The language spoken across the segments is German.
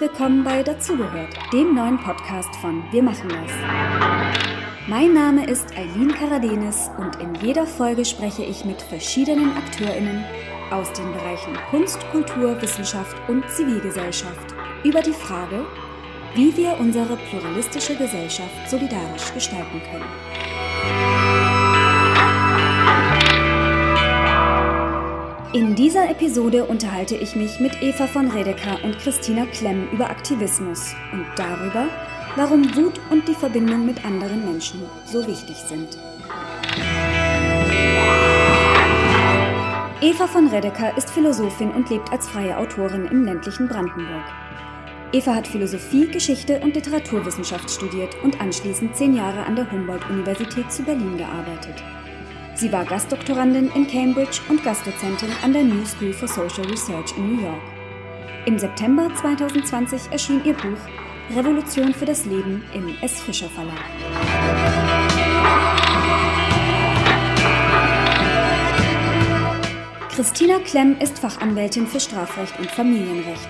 willkommen bei Dazugehört, dem neuen Podcast von Wir machen das. Mein Name ist Eileen Karadenis und in jeder Folge spreche ich mit verschiedenen AkteurInnen aus den Bereichen Kunst, Kultur, Wissenschaft und Zivilgesellschaft über die Frage, wie wir unsere pluralistische Gesellschaft solidarisch gestalten können. In dieser Episode unterhalte ich mich mit Eva von Redeker und Christina Klemm über Aktivismus und darüber, warum Wut und die Verbindung mit anderen Menschen so wichtig sind. Eva von Redeker ist Philosophin und lebt als freie Autorin im ländlichen Brandenburg. Eva hat Philosophie, Geschichte und Literaturwissenschaft studiert und anschließend zehn Jahre an der Humboldt-Universität zu Berlin gearbeitet. Sie war Gastdoktorandin in Cambridge und Gastdozentin an der New School for Social Research in New York. Im September 2020 erschien ihr Buch Revolution für das Leben im S. Fischer Verlag. Christina Klemm ist Fachanwältin für Strafrecht und Familienrecht.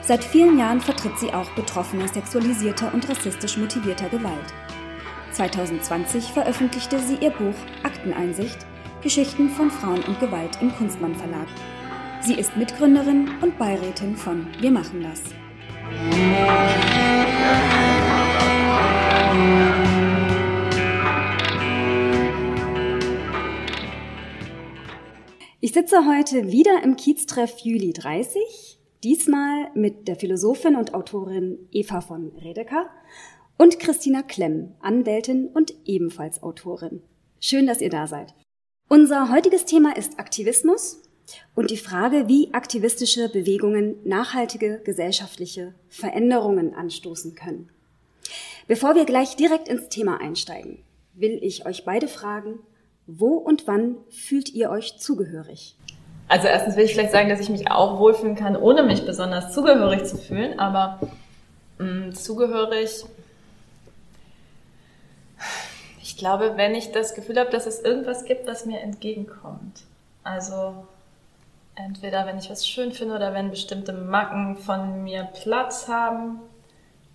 Seit vielen Jahren vertritt sie auch Betroffene sexualisierter und rassistisch motivierter Gewalt. 2020 veröffentlichte sie ihr Buch Akteneinsicht Geschichten von Frauen und Gewalt im Kunstmann Verlag. Sie ist Mitgründerin und Beirätin von Wir machen das. Ich sitze heute wieder im Kieztreff Juli 30, diesmal mit der Philosophin und Autorin Eva von Redeker und Christina Klemm, Anwältin und ebenfalls Autorin. Schön, dass ihr da seid. Unser heutiges Thema ist Aktivismus und die Frage, wie aktivistische Bewegungen nachhaltige gesellschaftliche Veränderungen anstoßen können. Bevor wir gleich direkt ins Thema einsteigen, will ich euch beide fragen, wo und wann fühlt ihr euch zugehörig? Also erstens will ich vielleicht sagen, dass ich mich auch wohlfühlen kann, ohne mich besonders zugehörig zu fühlen, aber mh, mm, zugehörig ich glaube, wenn ich das Gefühl habe, dass es irgendwas gibt, was mir entgegenkommt. Also entweder wenn ich was schön finde oder wenn bestimmte Macken von mir Platz haben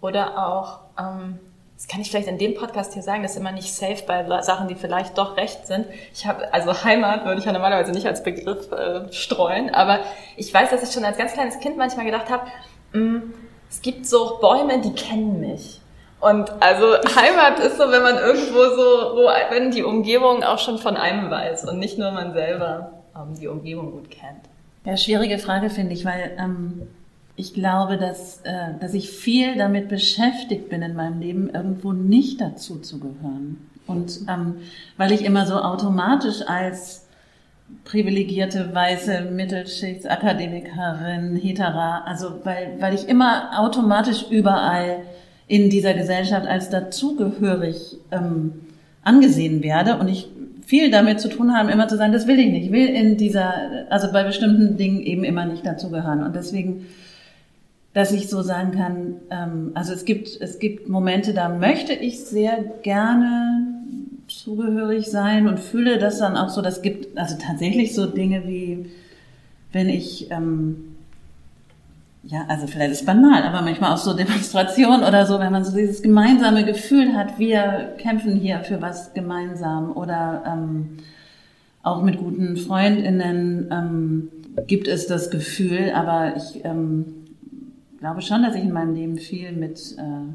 oder auch, ähm, das kann ich vielleicht in dem Podcast hier sagen, das ist immer nicht safe bei Sachen, die vielleicht doch recht sind. Ich habe, also Heimat würde ich ja normalerweise nicht als Begriff äh, streuen, aber ich weiß, dass ich schon als ganz kleines Kind manchmal gedacht habe, mm, es gibt so Bäume, die kennen mich. Und also Heimat ist so, wenn man irgendwo so, wo, wenn die Umgebung auch schon von einem weiß und nicht nur man selber ähm, die Umgebung gut kennt. Ja, schwierige Frage finde ich, weil ähm, ich glaube, dass, äh, dass ich viel damit beschäftigt bin in meinem Leben, irgendwo nicht dazu zu gehören. Und ähm, weil ich immer so automatisch als privilegierte weiße Mittelschichtsakademikerin, hetera, also weil, weil ich immer automatisch überall in dieser Gesellschaft als dazugehörig ähm, angesehen werde. Und ich viel damit zu tun haben, immer zu sagen, das will ich nicht, ich will in dieser, also bei bestimmten Dingen eben immer nicht dazugehören. Und deswegen, dass ich so sagen kann, ähm, also es gibt, es gibt Momente, da möchte ich sehr gerne zugehörig sein und fühle das dann auch so, das gibt also tatsächlich so Dinge wie, wenn ich ähm, ja, also vielleicht ist banal, aber manchmal auch so Demonstrationen oder so, wenn man so dieses gemeinsame Gefühl hat, wir kämpfen hier für was gemeinsam oder ähm, auch mit guten Freundinnen ähm, gibt es das Gefühl, aber ich ähm, glaube schon, dass ich in meinem Leben viel mit äh,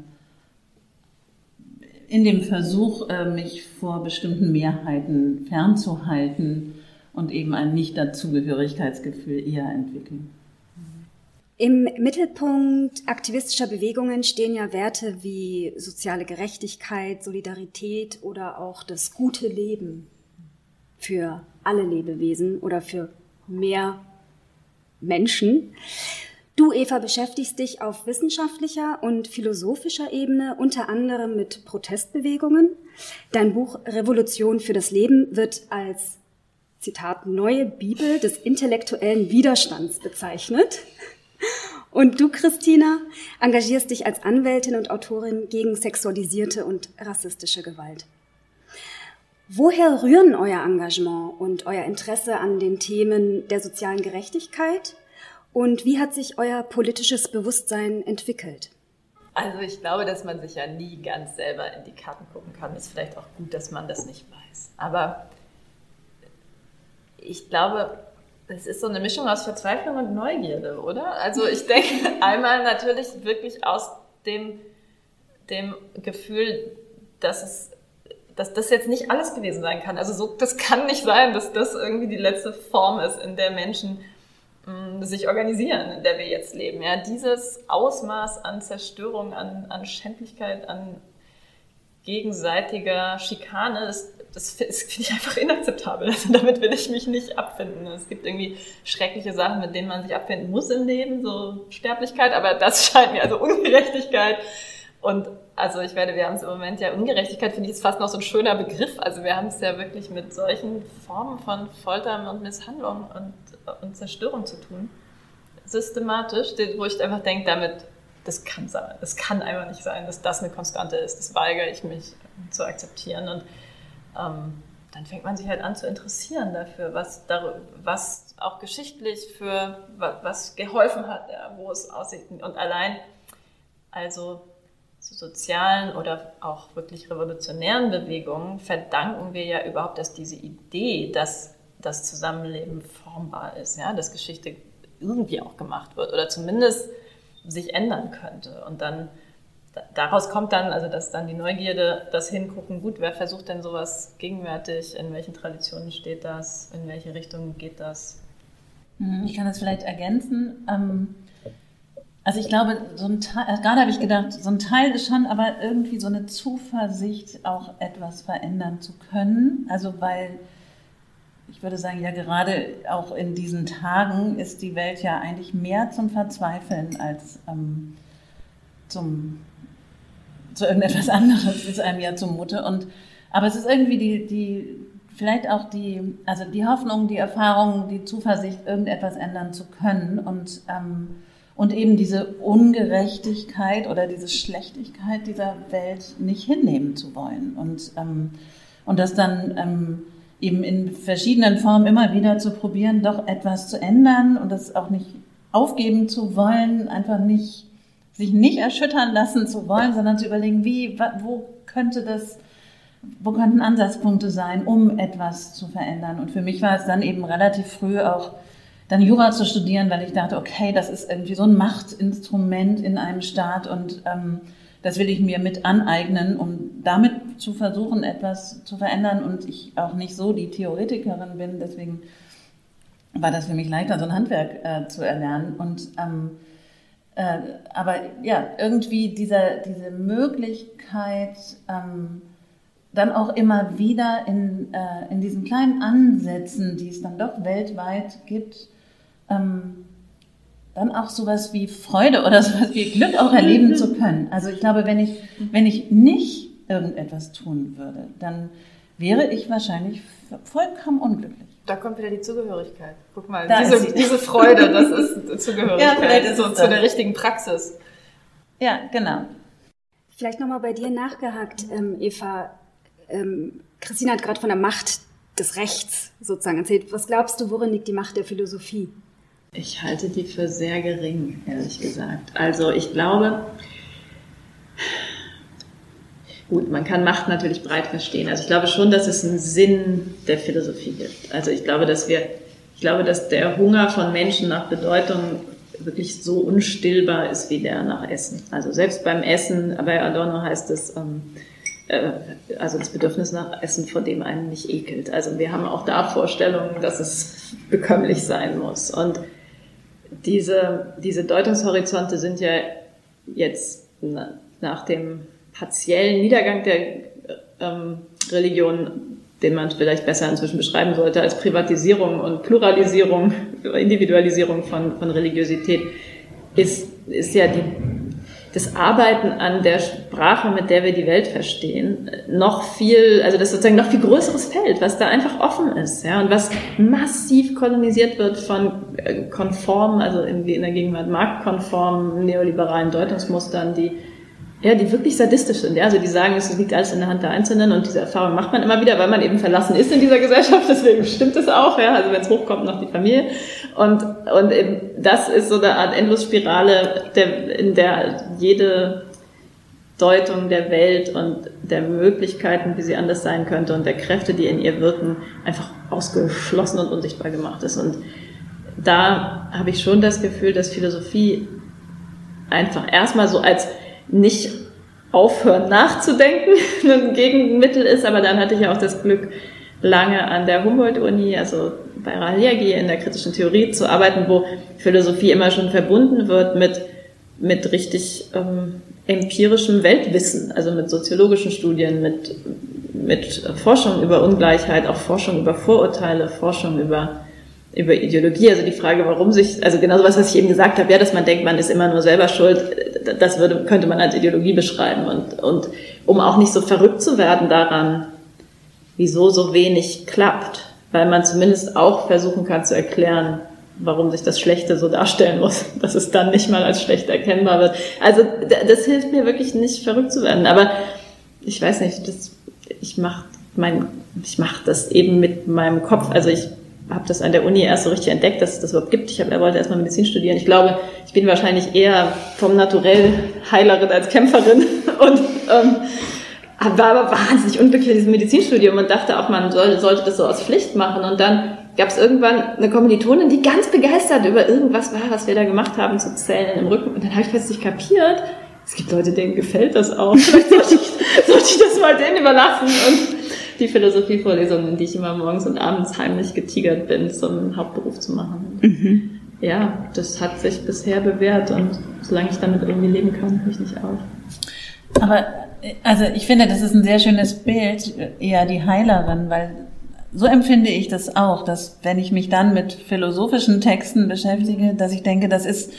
in dem Versuch, äh, mich vor bestimmten Mehrheiten fernzuhalten und eben ein Nicht-Dazugehörigkeitsgefühl eher entwickeln. Im Mittelpunkt aktivistischer Bewegungen stehen ja Werte wie soziale Gerechtigkeit, Solidarität oder auch das gute Leben für alle Lebewesen oder für mehr Menschen. Du, Eva, beschäftigst dich auf wissenschaftlicher und philosophischer Ebene unter anderem mit Protestbewegungen. Dein Buch Revolution für das Leben wird als Zitat neue Bibel des intellektuellen Widerstands bezeichnet. Und du, Christina, engagierst dich als Anwältin und Autorin gegen sexualisierte und rassistische Gewalt. Woher rühren euer Engagement und euer Interesse an den Themen der sozialen Gerechtigkeit Und wie hat sich euer politisches Bewusstsein entwickelt? Also ich glaube, dass man sich ja nie ganz selber in die Karten gucken kann. Ist vielleicht auch gut, dass man das nicht weiß. Aber ich glaube, es ist so eine Mischung aus Verzweiflung und Neugierde, oder? Also ich denke einmal natürlich wirklich aus dem, dem Gefühl, dass es dass das jetzt nicht alles gewesen sein kann. Also so, das kann nicht sein, dass das irgendwie die letzte Form ist, in der Menschen mh, mm, sich organisieren, in der wir jetzt leben. Ja, dieses Ausmaß an Zerstörung, an, an Schändlichkeit, an gegenseitiger Schikane, das, das finde ich einfach inakzeptabel. Also damit will ich mich nicht abfinden. Es gibt irgendwie schreckliche Sachen, mit denen man sich abfinden muss im Leben, so Sterblichkeit, aber das scheint mir, also Ungerechtigkeit und also ich werde, wir haben es im Moment ja Ungerechtigkeit, finde ich, ist fast noch so ein schöner Begriff. Also wir haben es ja wirklich mit solchen Formen von Folter und Misshandlung und, und Zerstörung zu tun. Systematisch, wo ich einfach denke, damit, das kann sein. Das kann einfach nicht sein, dass das eine Konstante ist. Das weigere ich mich zu akzeptieren. Und ähm, dann fängt man sich halt an zu interessieren dafür, was, was auch geschichtlich für was geholfen hat, wo es aussieht. Und allein, also zu sozialen oder auch wirklich revolutionären Bewegungen verdanken wir ja überhaupt, dass diese Idee, dass das Zusammenleben formbar ist, ja, dass Geschichte irgendwie auch gemacht wird oder zumindest sich ändern könnte. Und dann daraus kommt dann, also dass dann die Neugierde, das Hingucken, gut, wer versucht denn sowas gegenwärtig, in welchen Traditionen steht das, in welche Richtung geht das? Hm, ich kann das vielleicht ergänzen. Ähm also ich glaube, so ein Teil, also gerade habe ich gedacht, so ein Teil ist schon aber irgendwie so eine Zuversicht, auch etwas verändern zu können. Also weil ich würde sagen, ja gerade auch in diesen Tagen ist die Welt ja eigentlich mehr zum Verzweifeln als ähm, zum zu irgendetwas anderes. Ist einem ja zumute. Und aber es ist irgendwie die, die vielleicht auch die, also die Hoffnung, die Erfahrung, die Zuversicht, irgendetwas ändern zu können. Und ähm, und eben diese Ungerechtigkeit oder diese Schlechtigkeit dieser Welt nicht hinnehmen zu wollen. Und, ähm, und das dann ähm, eben in verschiedenen Formen immer wieder zu probieren, doch etwas zu ändern und das auch nicht aufgeben zu wollen, einfach nicht sich nicht erschüttern lassen zu wollen, sondern zu überlegen, wie, wo könnte das, wo könnten Ansatzpunkte sein, um etwas zu verändern. Und für mich war es dann eben relativ früh auch dann Jura zu studieren, weil ich dachte, okay, das ist irgendwie so ein Machtinstrument in einem Staat und ähm, das will ich mir mit aneignen, um damit zu versuchen, etwas zu verändern und ich auch nicht so die Theoretikerin bin, deswegen war das für mich leichter, so ein Handwerk äh, zu erlernen und ähm, äh, aber ja, irgendwie diese, diese Möglichkeit, ähm, dann auch immer wieder in, äh, in diesen kleinen Ansätzen, die es dann doch weltweit gibt, ähm, dann auch sowas wie Freude oder sowas wie Glück auch erleben zu können. Also ich glaube, wenn ich, wenn ich nicht irgendetwas tun würde, dann wäre ich wahrscheinlich vollkommen unglücklich. Da kommt wieder die Zugehörigkeit. Guck mal, diese, diese Freude, das ist Zugehörigkeit ja, ist so zu der richtigen Praxis. Ja, genau. Vielleicht nochmal bei dir nachgehakt, ähm, Eva. Ähm, Christine hat gerade von der Macht des Rechts sozusagen erzählt. Was glaubst du, worin liegt die Macht der Philosophie? Ich halte die für sehr gering, ehrlich gesagt. Also ich glaube, gut, man kann Macht natürlich breit verstehen. Also ich glaube schon, dass es einen Sinn der Philosophie gibt. Also ich glaube, dass wir, ich glaube, dass der Hunger von Menschen nach Bedeutung wirklich so unstillbar ist wie der nach Essen. Also selbst beim Essen, bei Adorno heißt es, ähm, äh, also das Bedürfnis nach Essen, vor dem einen nicht ekelt. Also wir haben auch da Vorstellungen, dass es bekömmlich sein muss. Und diese, diese Deutungshorizonte sind ja jetzt nach dem partiellen Niedergang der ähm, Religion, den man vielleicht besser inzwischen beschreiben sollte, als Privatisierung und Pluralisierung, Individualisierung von, von Religiosität, ist, ist ja die das Arbeiten an der Sprache, mit der wir die Welt verstehen, noch viel, also das sozusagen noch viel größeres Feld, was da einfach offen ist, ja, und was massiv kolonisiert wird von äh, konformen, also irgendwie in der Gegenwart marktkonformen neoliberalen Deutungsmustern, die ja, die wirklich sadistisch sind. Ja? Also die sagen, es liegt alles in der Hand der Einzelnen und diese Erfahrung macht man immer wieder, weil man eben verlassen ist in dieser Gesellschaft. Deswegen stimmt es auch. Ja? Also wenn es hochkommt, noch die Familie. Und, und eben das ist so eine Art Endlosspirale, der, in der jede Deutung der Welt und der Möglichkeiten, wie sie anders sein könnte und der Kräfte, die in ihr wirken, einfach ausgeschlossen und unsichtbar gemacht ist. Und da habe ich schon das Gefühl, dass Philosophie einfach erstmal so als nicht aufhören nachzudenken ein Gegenmittel ist, aber dann hatte ich ja auch das Glück, lange an der Humboldt-Uni, also bei Raheliagi in der kritischen Theorie zu arbeiten, wo Philosophie immer schon verbunden wird mit, mit richtig ähm, empirischem Weltwissen, also mit soziologischen Studien, mit, mit Forschung über Ungleichheit, auch Forschung über Vorurteile, Forschung über über Ideologie, also die Frage, warum sich, also genau so was, was ich eben gesagt habe, ja, dass man denkt, man ist immer nur selber schuld, das würde, könnte man als Ideologie beschreiben. Und, und um auch nicht so verrückt zu werden daran, wieso so wenig klappt, weil man zumindest auch versuchen kann zu erklären, warum sich das Schlechte so darstellen muss, dass es dann nicht mal als schlecht erkennbar wird. Also das hilft mir wirklich nicht verrückt zu werden. Aber ich weiß nicht, das, ich mache mein, ich mache das eben mit meinem Kopf. Also ich habe das an der Uni erst so richtig entdeckt, dass es das überhaupt gibt. Ich hab, er wollte erstmal Medizin studieren. Ich glaube, ich bin wahrscheinlich eher vom Naturell Heilerin als Kämpferin und ähm, war aber wahnsinnig unglücklich in diesem Medizinstudium und dachte auch, man soll, sollte das so aus Pflicht machen. Und dann gab es irgendwann eine Kommilitonin, die ganz begeistert über irgendwas war, was wir da gemacht haben, zu Zellen im Rücken. Und dann habe ich plötzlich kapiert, es gibt Leute, denen gefällt das auch. Vielleicht sollte ich, sollte ich das mal denen überlassen. Und die Philosophievorlesungen, die ich immer morgens und abends heimlich getigert bin, zum Hauptberuf zu machen. Mhm. Ja, das hat sich bisher bewährt und solange ich damit irgendwie leben kann, höre ich nicht auf. Aber also ich finde, das ist ein sehr schönes Bild, eher die Heilerin, weil so empfinde ich das auch, dass wenn ich mich dann mit philosophischen Texten beschäftige, dass ich denke, das ist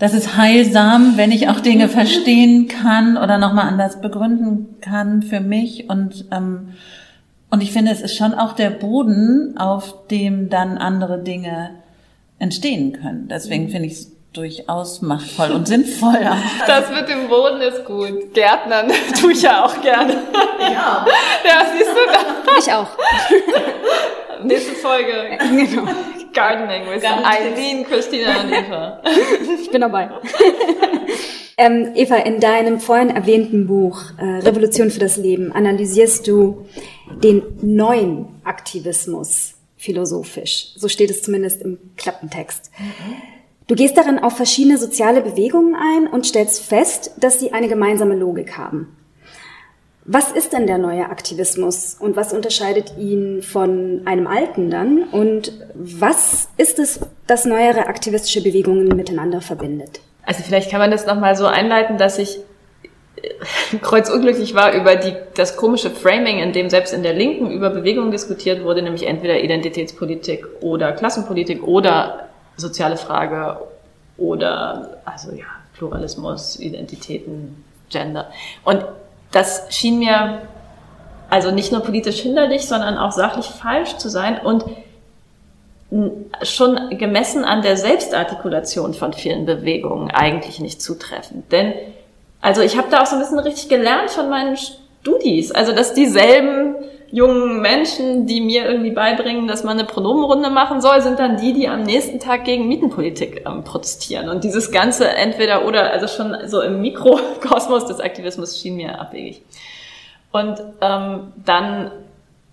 das ist heilsam, wenn ich auch Dinge verstehen kann oder nochmal anders begründen kann für mich. Und, ähm, und ich finde, es ist schon auch der Boden, auf dem dann andere Dinge entstehen können. Deswegen finde ich es durchaus machtvoll und sinnvoll. Das mit dem Boden ist gut. Gärtnern tue ich ja auch gerne. Ja. Ja, siehst du da? Ich auch. Nächste Folge. Genau. Gardening with Eileen, Christina und Eva. Ich bin dabei. ähm, Eva, in deinem vorhin erwähnten Buch äh, Revolution für das Leben analysierst du den neuen Aktivismus philosophisch. So steht es zumindest im Klappentext. Du gehst darin auf verschiedene soziale Bewegungen ein und stellst fest, dass sie eine gemeinsame Logik haben. Was ist denn der neue Aktivismus und was unterscheidet ihn von einem alten dann? Und was ist es, das neuere aktivistische Bewegungen miteinander verbindet? Also vielleicht kann man das nochmal so einleiten, dass ich äh, kreuzunglücklich war über die, das komische Framing, in dem selbst in der Linken über Bewegungen diskutiert wurde, nämlich entweder Identitätspolitik oder Klassenpolitik oder soziale Frage oder, also ja, Pluralismus, Identitäten, Gender. Und das schien mir also nicht nur politisch hinderlich, sondern auch sachlich falsch zu sein und schon gemessen an der Selbstartikulation von vielen Bewegungen eigentlich nicht zutreffend. Denn also ich habe da auch so ein bisschen richtig gelernt von meinen Studis, also dass dieselben jungen Menschen, die mir irgendwie beibringen, dass man eine Pronomenrunde machen soll, sind dann die, die am nächsten Tag gegen Mietenpolitik ähm, protestieren. Und dieses ganze entweder oder, also schon so im Mikrokosmos des Aktivismus schien mir abwegig. Und ähm, dann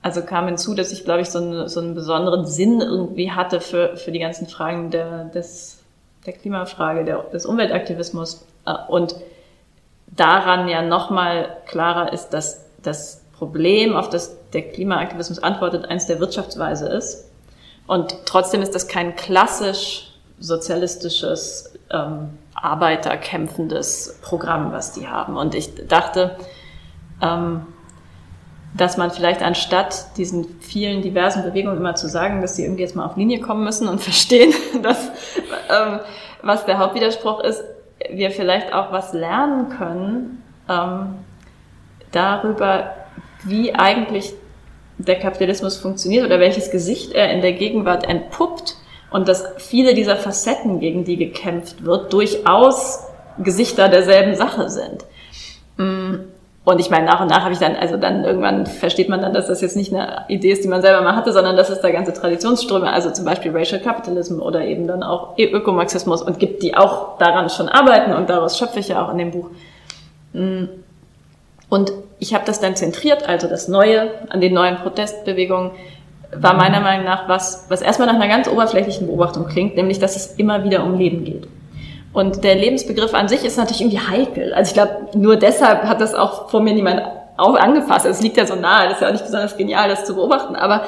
also kam hinzu, dass ich, glaube ich, so, eine, so einen besonderen Sinn irgendwie hatte für, für die ganzen Fragen der, des, der Klimafrage, der, des Umweltaktivismus. Äh, und daran ja nochmal klarer ist, dass das Problem, auf das der Klimaaktivismus antwortet, eins der Wirtschaftsweise ist. Und trotzdem ist das kein klassisch sozialistisches, ähm, arbeiterkämpfendes Programm, was die haben. Und ich dachte, ähm, dass man vielleicht anstatt diesen vielen diversen Bewegungen immer zu sagen, dass sie irgendwie jetzt mal auf Linie kommen müssen und verstehen, dass, ähm, was der Hauptwiderspruch ist, wir vielleicht auch was lernen können ähm, darüber, wie eigentlich der Kapitalismus funktioniert oder welches Gesicht er in der Gegenwart entpuppt und dass viele dieser Facetten, gegen die gekämpft wird, durchaus Gesichter derselben Sache sind. Mm, und ich meine, nach und nach habe ich dann, also dann irgendwann versteht man dann, dass das jetzt nicht eine Idee ist, die man selber mal hatte, sondern dass es da ganze Traditionsströme, also zum Beispiel Racial Capitalism oder eben dann auch Ökomarxismus und gibt, die auch daran schon arbeiten und daraus schöpfe ich ja auch in dem Buch. Mm. Und ich habe das dann zentriert, also das Neue an den neuen Protestbewegungen war meiner Meinung nach was, was erstmal nach einer ganz oberflächlichen Beobachtung klingt, nämlich dass es immer wieder um Leben geht. Und der Lebensbegriff an sich ist natürlich irgendwie heikel. Also ich glaube, nur deshalb hat das auch vor mir niemand auch angefasst. Also es liegt ja so nahe, das ist ja auch nicht besonders genial, das zu beobachten. Aber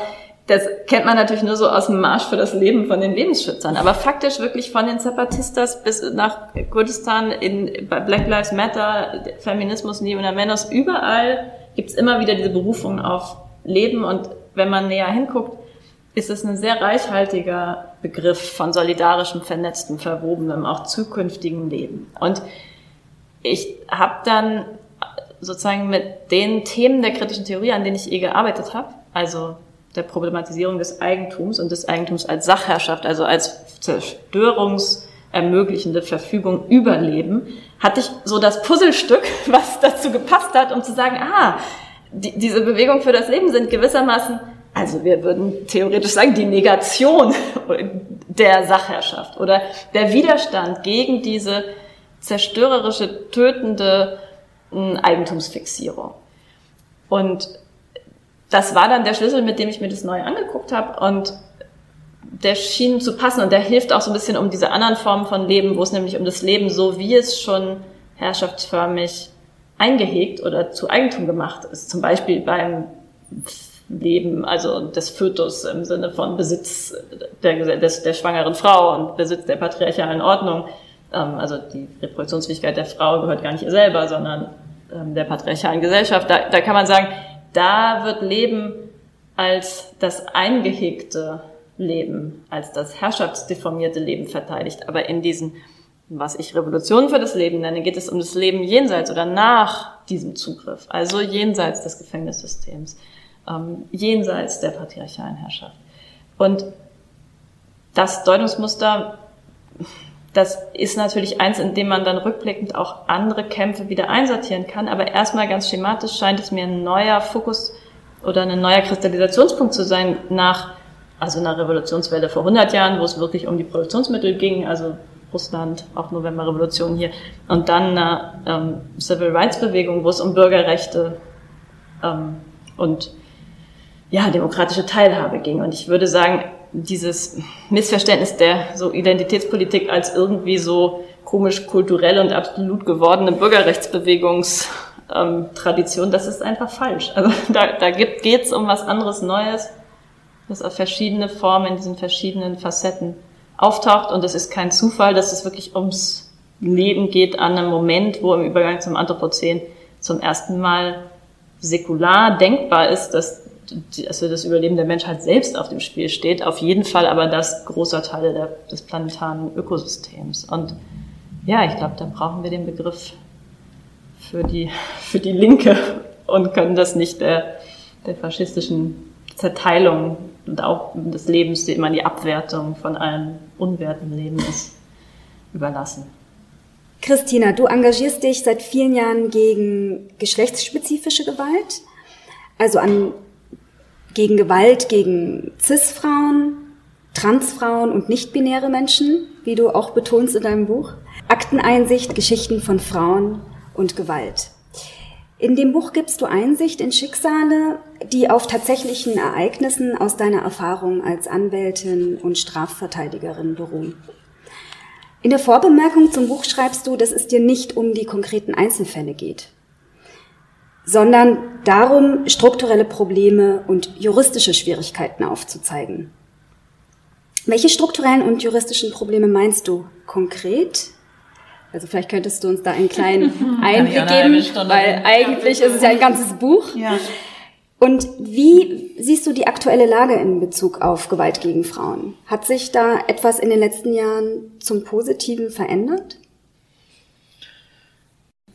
das kennt man natürlich nur so aus dem Marsch für das Leben von den Lebensschützern. Aber faktisch wirklich von den Zapatistas bis nach Kurdistan, in Black Lives Matter, Feminismus, Neo Menos, überall gibt's immer wieder diese Berufung auf Leben. Und wenn man näher hinguckt, ist es ein sehr reichhaltiger Begriff von solidarischem, vernetztem, verwobenem, auch zukünftigen Leben. Und ich habe dann sozusagen mit den Themen der kritischen Theorie, an denen ich eh gearbeitet habe, also der Problematisierung des Eigentums und des Eigentums als Sachherrschaft, also als zerstörungsermöglichende Verfügung über Leben, hatte ich so das Puzzlestück, was dazu gepasst hat, um zu sagen, ah, die, diese Bewegung für das Leben sind gewissermaßen also wir würden theoretisch sagen, die Negation der Sachherrschaft oder der Widerstand gegen diese zerstörerische, tötende Eigentumsfixierung. Und das war dann der Schlüssel, mit dem ich mir das neu angeguckt habe und der schien zu passen und der hilft auch so ein bisschen um diese anderen Formen von Leben, wo es nämlich um das Leben so, wie es schon herrschaftsförmig eingehegt oder zu Eigentum gemacht ist. Zum Beispiel beim Leben, also des Fötus im Sinne von Besitz der, des, der schwangeren Frau und Besitz der patriarchalen Ordnung. Ähm, also die Reproduktionsfähigkeit der Frau gehört gar nicht ihr selber, sondern ähm, der patriarchalen Gesellschaft. Da, da kann man sagen, da wird Leben als das eingehegte Leben, als das herrschaftsdeformierte Leben verteidigt. Aber in diesen, was ich Revolution für das Leben nenne, geht es um das Leben jenseits oder nach diesem Zugriff, also jenseits des Gefängnissystems ähm, jenseits der patriarchalen Herrschaft. Und das Deutungsmuster, das ist natürlich eins, in dem man dann rückblickend auch andere Kämpfe wieder einsortieren kann. Aber erstmal ganz schematisch scheint es mir ein neuer Fokus oder ein neuer Kristallisationspunkt zu sein nach, also einer Revolutionswelle vor 100 Jahren, wo es wirklich um die Produktionsmittel ging, also Russland, auch Novemberrevolution hier, und dann eine ähm, Civil Rights Bewegung, wo es um Bürgerrechte ähm, und ja, demokratische Teilhabe ging. Und ich würde sagen, dieses Missverständnis der so Identitätspolitik als irgendwie so komisch kulturell und absolut gewordene Bürgerrechtsbewegungstradition, ähm, das ist einfach falsch. Also da, da geht es um was anderes Neues, das auf verschiedene Formen in diesen verschiedenen Facetten auftaucht. Und es ist kein Zufall, dass es wirklich ums Leben geht an einem Moment, wo im Übergang zum Anthropozän zum ersten Mal säkular denkbar ist, dass also das Überleben der Menschheit selbst auf dem Spiel steht, auf jeden Fall aber das großer Teile der, des planetaren Ökosystems. Und ja, ich glaube, da brauchen wir den Begriff für die, für die Linke und können das nicht der, der faschistischen Zerteilung und auch des Lebens, die immer die Abwertung von allen unwerten Leben ist, überlassen. Christina, du engagierst dich seit vielen Jahren gegen geschlechtsspezifische Gewalt, also an gegen Gewalt gegen CIS-Frauen, Transfrauen und nicht-binäre Menschen, wie du auch betonst in deinem Buch. Akteneinsicht, Geschichten von Frauen und Gewalt. In dem Buch gibst du Einsicht in Schicksale, die auf tatsächlichen Ereignissen aus deiner Erfahrung als Anwältin und Strafverteidigerin beruhen. In der Vorbemerkung zum Buch schreibst du, dass es dir nicht um die konkreten Einzelfälle geht sondern darum, strukturelle Probleme und juristische Schwierigkeiten aufzuzeigen. Welche strukturellen und juristischen Probleme meinst du konkret? Also vielleicht könntest du uns da einen kleinen Einblick geben, weil eigentlich ist es ja ein ganzes Buch. Ja. Und wie siehst du die aktuelle Lage in Bezug auf Gewalt gegen Frauen? Hat sich da etwas in den letzten Jahren zum Positiven verändert?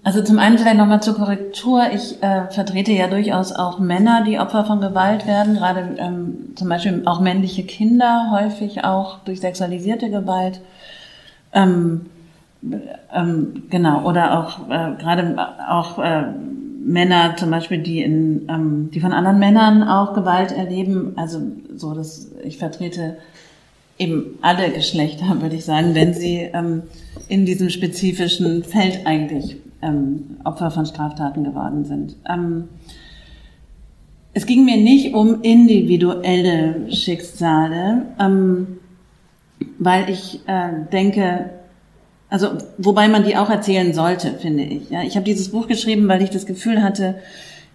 Also zum einen vielleicht nochmal zur Korrektur. Ich äh, vertrete ja durchaus auch Männer, die Opfer von Gewalt werden, gerade ähm, zum Beispiel auch männliche Kinder, häufig auch durch sexualisierte Gewalt. Ähm, ähm, genau, oder auch äh, gerade auch äh, Männer zum Beispiel, die in, ähm, die von anderen Männern auch Gewalt erleben. Also so, dass ich vertrete eben alle Geschlechter, würde ich sagen, wenn sie ähm, in diesem spezifischen Feld eigentlich ähm, Opfer von Straftaten geworden sind. Ähm, es ging mir nicht um individuelle Schicksale, ähm, weil ich äh, denke, also wobei man die auch erzählen sollte, finde ich. Ja, ich habe dieses Buch geschrieben, weil ich das Gefühl hatte,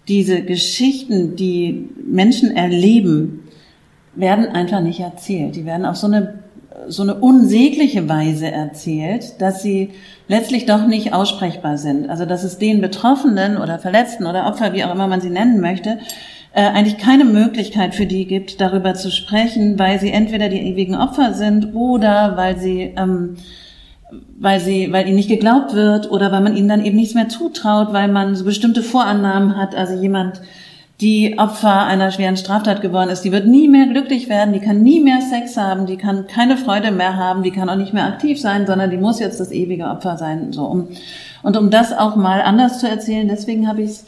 diese Geschichten, die Menschen erleben, werden einfach nicht erzählt. Die werden auf so eine so eine unsägliche Weise erzählt, dass sie letztlich doch nicht aussprechbar sind. Also dass es den Betroffenen oder Verletzten oder Opfer, wie auch immer man sie nennen möchte, äh, eigentlich keine Möglichkeit für die gibt, darüber zu sprechen, weil sie entweder die ewigen Opfer sind oder weil sie ähm, weil sie, weil ihnen nicht geglaubt wird oder weil man ihnen dann eben nichts mehr zutraut, weil man so bestimmte Vorannahmen hat. Also jemand, die Opfer einer schweren Straftat geworden ist, die wird nie mehr glücklich werden, die kann nie mehr Sex haben, die kann keine Freude mehr haben, die kann auch nicht mehr aktiv sein, sondern die muss jetzt das ewige Opfer sein. So um, und um das auch mal anders zu erzählen, deswegen habe ich es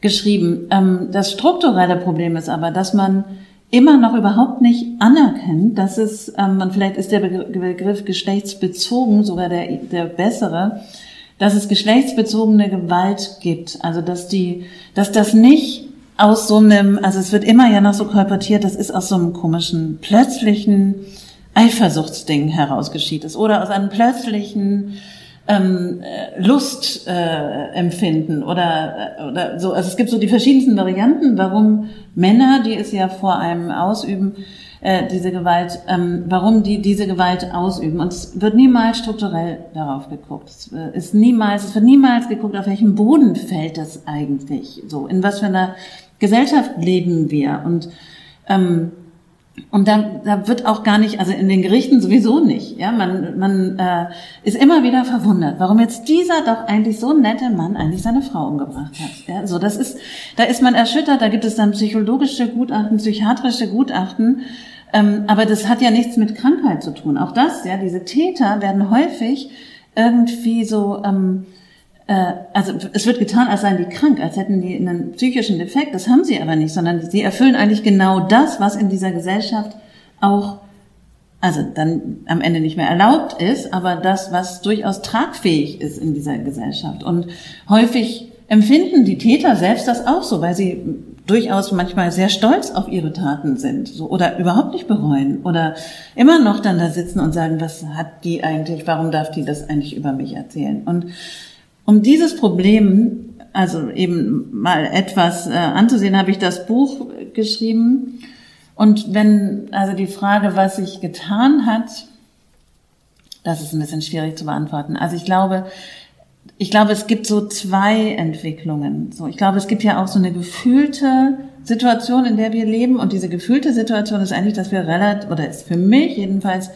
geschrieben. Ähm, das strukturelle Problem ist aber, dass man immer noch überhaupt nicht anerkennt, dass es, ähm, und vielleicht ist der Begriff geschlechtsbezogen sogar der, der bessere, dass es geschlechtsbezogene Gewalt gibt. Also dass die, dass das nicht aus so einem, also es wird immer ja noch so kolportiert, das ist aus so einem komischen, plötzlichen Eifersuchtsding herausgeschieht ist oder aus einem plötzlichen ähm, äh, Lust äh, empfinden oder äh, oder so. Also es gibt so die verschiedensten Varianten, warum Männer, die es ja vor einem ausüben, äh, diese Gewalt, ähm, warum die diese Gewalt ausüben. Und es wird niemals strukturell darauf geguckt. Es äh, ist niemals, es wird niemals geguckt, auf welchem Boden fällt das eigentlich so, in was für einer Gesellschaft leben wir und ähm, und da, da wird auch gar nicht, also in den Gerichten sowieso nicht. Ja, man, man äh, ist immer wieder verwundert, warum jetzt dieser doch eigentlich so nette Mann eigentlich seine Frau umgebracht hat. Ja, so das ist, da ist man erschüttert. Da gibt es dann psychologische Gutachten, psychiatrische Gutachten, ähm, aber das hat ja nichts mit Krankheit zu tun. Auch das, ja, diese Täter werden häufig irgendwie so ähm, äh, also es wird getan, als seien die krank, als hätten die einen psychischen Defekt. Das haben sie aber nicht, sondern sie erfüllen eigentlich genau das, was in dieser Gesellschaft auch, also dann am Ende nicht mehr erlaubt ist, aber das, was durchaus tragfähig ist in dieser Gesellschaft. Und häufig empfinden die Täter selbst das auch so, weil sie durchaus manchmal sehr stolz auf ihre Taten sind so, oder überhaupt nicht bereuen oder immer noch dann da sitzen und sagen, was hat die eigentlich, warum darf die das eigentlich über mich erzählen? Und um dieses Problem, also eben mal etwas äh, anzusehen, habe ich das Buch geschrieben. Und wenn, also die Frage, was sich getan hat, das ist ein bisschen schwierig zu beantworten. Also ich glaube, ich glaube, es gibt so zwei Entwicklungen. So, ich glaube, es gibt ja auch so eine gefühlte Situation, in der wir leben. Und diese gefühlte Situation ist eigentlich, dass wir relativ, oder ist für mich jedenfalls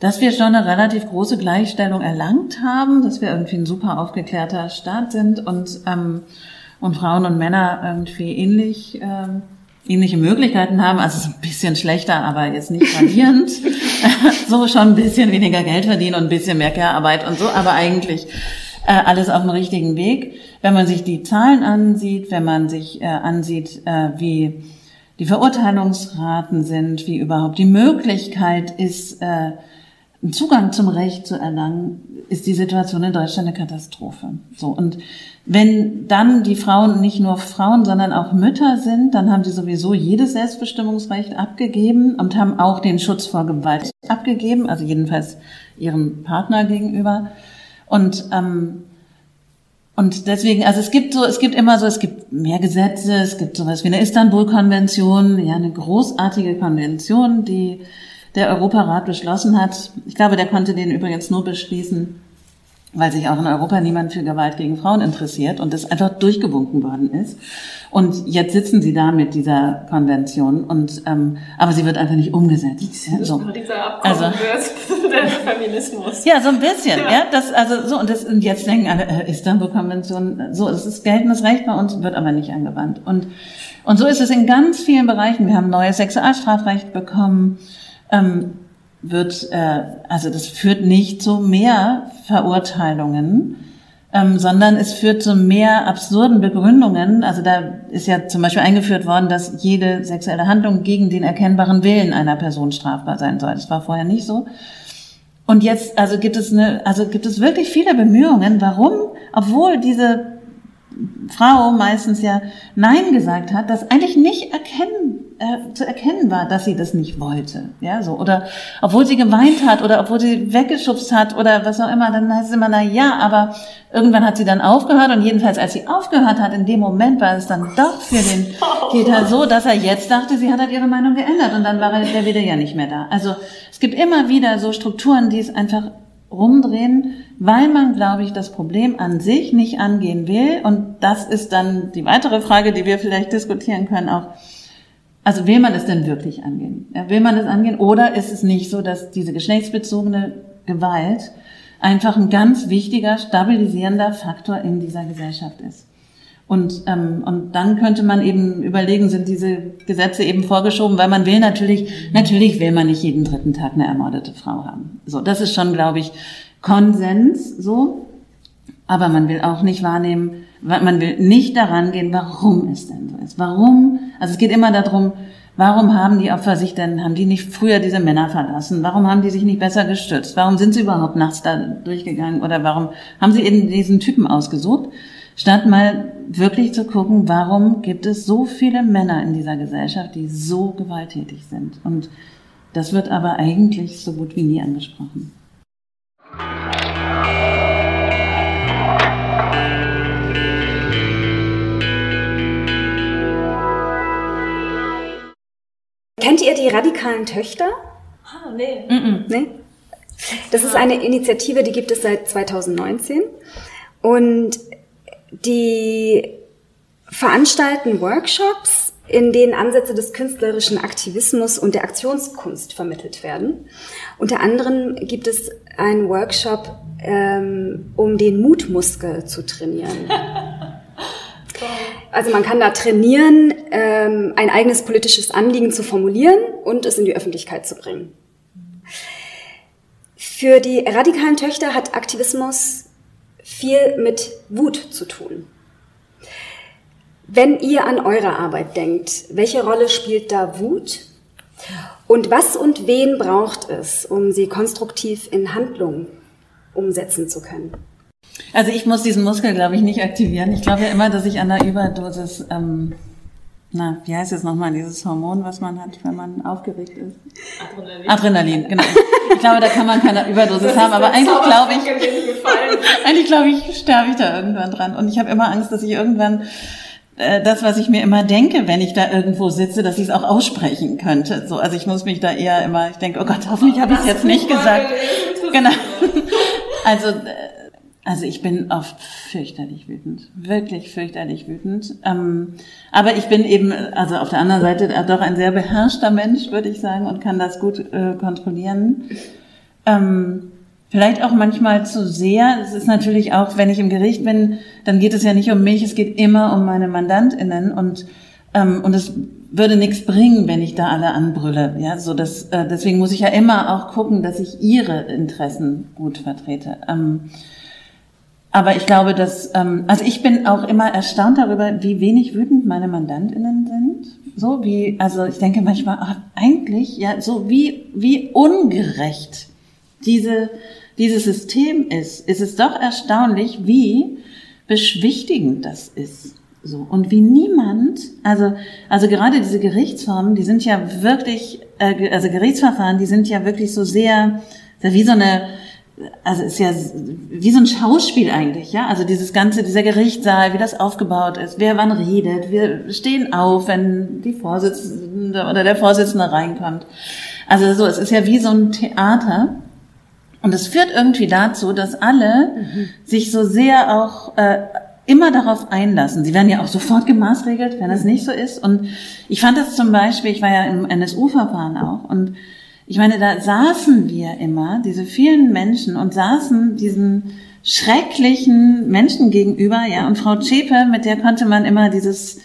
dass wir schon eine relativ große Gleichstellung erlangt haben, dass wir irgendwie ein super aufgeklärter Staat sind und, ähm, und Frauen und Männer irgendwie ähnlich, ähm, ähnliche Möglichkeiten haben. Also es ist ein bisschen schlechter, aber jetzt nicht gravierend. so schon ein bisschen weniger Geld verdienen und ein bisschen mehr Care-Arbeit und so, aber eigentlich äh, alles auf dem richtigen Weg. Wenn man sich die Zahlen ansieht, wenn man sich äh, ansieht, äh, wie die Verurteilungsraten sind, wie überhaupt die Möglichkeit ist, äh, Zugang zum Recht zu erlangen, ist die Situation in Deutschland eine Katastrophe. So. Und wenn dann die Frauen nicht nur Frauen, sondern auch Mütter sind, dann haben sie sowieso jedes Selbstbestimmungsrecht abgegeben und haben auch den Schutz vor Gewalt abgegeben, also jedenfalls ihrem Partner gegenüber. Und, ähm, und deswegen, also es gibt so, es gibt immer so, es gibt mehr Gesetze, es gibt sowas wie eine Istanbul-Konvention, ja, eine großartige Konvention, die der Europarat beschlossen hat. Ich glaube, der konnte den übrigens nur beschließen, weil sich auch in Europa niemand für Gewalt gegen Frauen interessiert und das einfach durchgewunken worden ist. Und jetzt sitzen sie da mit dieser Konvention und ähm, aber sie wird einfach nicht umgesetzt. Ja, so. Dieser Abkommen also, wird der Feminismus. Ja, so ein bisschen. Ja, ja das also so und das und jetzt denken alle äh, Istanbul-Konvention. So, es ist geltendes Recht bei uns, wird aber nicht angewandt. Und und so ist es in ganz vielen Bereichen. Wir haben neues Sexualstrafrecht bekommen. Ähm, wird, äh, also das führt nicht zu mehr Verurteilungen, ähm, sondern es führt zu mehr absurden Begründungen. Also da ist ja zum Beispiel eingeführt worden, dass jede sexuelle Handlung gegen den erkennbaren Willen einer Person strafbar sein soll. Das war vorher nicht so. Und jetzt, also gibt es eine, also gibt es wirklich viele Bemühungen, warum, obwohl diese Frau meistens ja Nein gesagt hat, das eigentlich nicht erkennen, äh, zu erkennen war, dass sie das nicht wollte. Ja, so. Oder obwohl sie geweint hat oder obwohl sie weggeschubst hat oder was auch immer, dann heißt es immer, na ja, aber irgendwann hat sie dann aufgehört und jedenfalls als sie aufgehört hat, in dem Moment war es dann doch für den Täter so, dass er jetzt dachte, sie hat halt ihre Meinung geändert und dann war er der wieder ja nicht mehr da. Also es gibt immer wieder so Strukturen, die es einfach rumdrehen, weil man, glaube ich, das Problem an sich nicht angehen will. Und das ist dann die weitere Frage, die wir vielleicht diskutieren können auch. Also will man es denn wirklich angehen? Will man es angehen? Oder ist es nicht so, dass diese geschlechtsbezogene Gewalt einfach ein ganz wichtiger, stabilisierender Faktor in dieser Gesellschaft ist? Und, ähm, und dann könnte man eben überlegen, sind diese Gesetze eben vorgeschoben, weil man will natürlich, natürlich will man nicht jeden dritten Tag eine ermordete Frau haben. So, das ist schon, glaube ich, Konsens, so. Aber man will auch nicht wahrnehmen, man will nicht daran gehen, warum es denn so ist. Warum? Also es geht immer darum, warum haben die Opfer sich denn, haben die nicht früher diese Männer verlassen? Warum haben die sich nicht besser gestützt? Warum sind sie überhaupt nachts da durchgegangen? Oder warum haben sie eben diesen Typen ausgesucht? Statt mal wirklich zu gucken, warum gibt es so viele Männer in dieser Gesellschaft, die so gewalttätig sind. Und das wird aber eigentlich so gut wie nie angesprochen. Kennt ihr die radikalen Töchter? Ah, nee. Mm -mm. nee? Das ist eine Initiative, die gibt es seit 2019. Und die veranstalten Workshops, in denen Ansätze des künstlerischen Aktivismus und der Aktionskunst vermittelt werden. Unter anderem gibt es einen Workshop, ähm, um den Mutmuskel zu trainieren. Also man kann da trainieren, ähm, ein eigenes politisches Anliegen zu formulieren und es in die Öffentlichkeit zu bringen. Für die radikalen Töchter hat Aktivismus viel mit Wut zu tun. Wenn ihr an eure Arbeit denkt, welche Rolle spielt da Wut? Und was und wen braucht es, um sie konstruktiv in Handlung umsetzen zu können? Also ich muss diesen Muskel, glaube ich, nicht aktivieren. Ich glaube ja immer, dass ich an der Überdosis ähm, na, wie heißt es nochmal, dieses Hormon, was man hat, wenn man aufgeregt ist? Adrenalin. Adrenalin, genau. Ich glaube, da kann man keine Überdosis haben, aber eigentlich glaube ich, eigentlich glaube ich, sterbe ich da irgendwann dran. Und ich habe immer Angst, dass ich irgendwann äh, das, was ich mir immer denke, wenn ich da irgendwo sitze, dass ich es auch aussprechen könnte. So, also ich muss mich da eher immer, ich denke, oh Gott, hoffentlich habe ich es jetzt nicht gesagt. Genau. Also äh, also ich bin oft fürchterlich wütend, wirklich fürchterlich wütend. Ähm, aber ich bin eben, also auf der anderen Seite doch ein sehr beherrschter Mensch, würde ich sagen, und kann das gut äh, kontrollieren. Ähm, vielleicht auch manchmal zu sehr. Es ist natürlich auch, wenn ich im Gericht bin, dann geht es ja nicht um mich, es geht immer um meine MandantInnen und ähm, und es würde nichts bringen, wenn ich da alle anbrülle. Ja, so das, äh, deswegen muss ich ja immer auch gucken, dass ich ihre Interessen gut vertrete. Aber ich glaube, dass, ähm, also ich bin auch immer erstaunt darüber, wie wenig wütend meine MandantInnen sind. So wie, also ich denke manchmal, ach, eigentlich, ja, so wie, wie ungerecht diese, dieses System ist, ist es doch erstaunlich, wie beschwichtigend das ist. So. Und wie niemand, also, also gerade diese Gerichtsformen, die sind ja wirklich, äh, also Gerichtsverfahren, die sind ja wirklich so sehr, wie so eine, also ist ja wie so ein Schauspiel eigentlich, ja. Also dieses ganze, dieser Gerichtssaal, wie das aufgebaut ist, wer wann redet, wir stehen auf, wenn die Vorsitzende oder der Vorsitzende reinkommt. Also so, es ist ja wie so ein Theater. Und es führt irgendwie dazu, dass alle mhm. sich so sehr auch äh, immer darauf einlassen. Sie werden ja auch sofort gemaßregelt, wenn es nicht so ist. Und ich fand das zum Beispiel, ich war ja im NSU-Verfahren auch und ich meine, da saßen wir immer, diese vielen Menschen, und saßen diesen schrecklichen Menschen gegenüber, ja, und Frau Zschäpe, mit der konnte man immer dieses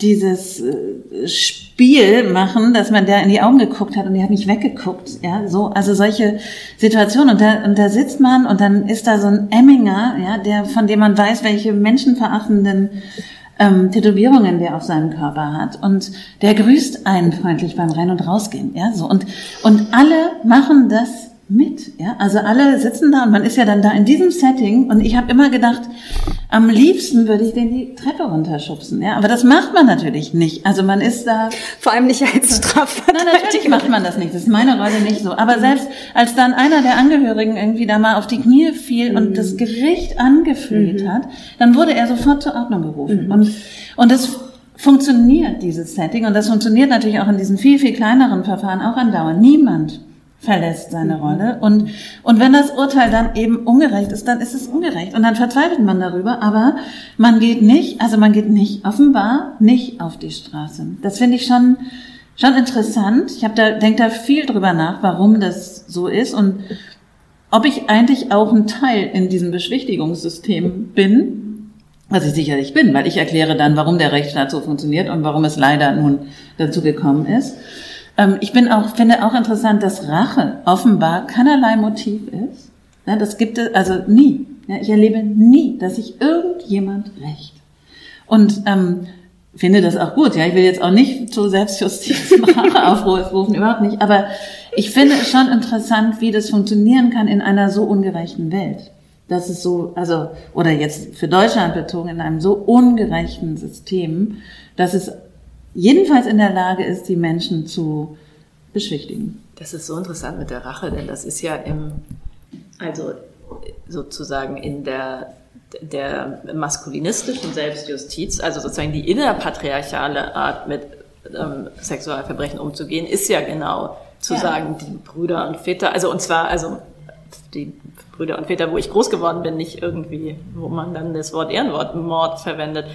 dieses äh, Spiel machen, dass man der in die Augen geguckt hat und die hat nicht weggeguckt, ja, so, also solche Situationen. Und da, und da sitzt man und dann ist da so ein Emminger, ja, der, von dem man weiß, welche menschenverachtenden ähm, Tätowierungen der auf seinem Körper hat. Und der grüßt einen freundlich beim Rein- und Rausgehen, ja, so. Und, und alle machen das mit. Ja? Also alle sitzen da und man ist ja dann da in diesem Setting und ich habe immer gedacht, am liebsten würde ich den die Treppe runterschubsen. Ja? Aber das macht man natürlich nicht. Also man ist da... Vor allem nicht als Strafverteidiger. Nein, natürlich macht man das nicht. Das ist meine Rolle nicht so. Aber selbst als dann einer der Angehörigen irgendwie da mal auf die Knie fiel mhm. und das Gericht angefleht mhm. hat, dann wurde er sofort zur Ordnung gerufen. Mhm. Und, und das funktioniert, dieses Setting. Und das funktioniert natürlich auch in diesen viel, viel kleineren Verfahren auch andauernd. Niemand verlässt seine Rolle. Und, und wenn das Urteil dann eben ungerecht ist, dann ist es ungerecht. Und dann verzweifelt man darüber, aber man geht nicht, also man geht nicht, offenbar nicht auf die Straße. Das finde ich schon, schon interessant. Ich habe da, denke da viel drüber nach, warum das so ist und ob ich eigentlich auch ein Teil in diesem Beschwichtigungssystem bin, was ich sicherlich bin, weil ich erkläre dann, warum der Rechtsstaat so funktioniert und warum es leider nun dazu gekommen ist. Ähm, ich bin auch, finde auch interessant, dass Rache offenbar keinerlei Motiv ist. Ja, das gibt es also nie. Ja, ich erlebe nie, dass sich irgendjemand rächt. Und ähm, finde das auch gut. Ja, ich will jetzt auch nicht zu Selbstjustiz Rache aufrufen, überhaupt nicht. Aber ich finde es schon interessant, wie das funktionieren kann in einer so ungerechten Welt. Das ist so, also, oder jetzt für Deutschland bezogen, in einem so ungerechten System, dass es jedenfalls in der Lage ist, die Menschen zu beschwichtigen. Das ist so interessant mit der Rache, denn das ist ja im, also sozusagen in der, der maskulinistischen Selbstjustiz, also sozusagen die innerpatriarchale Art mit ähm, Sexualverbrechen umzugehen, ist ja genau zu ja. sagen, die Brüder und Väter, also und zwar, also die Brüder und Väter, wo ich groß geworden bin, nicht irgendwie, wo man dann das Wort Ehrenwort Mord verwendet,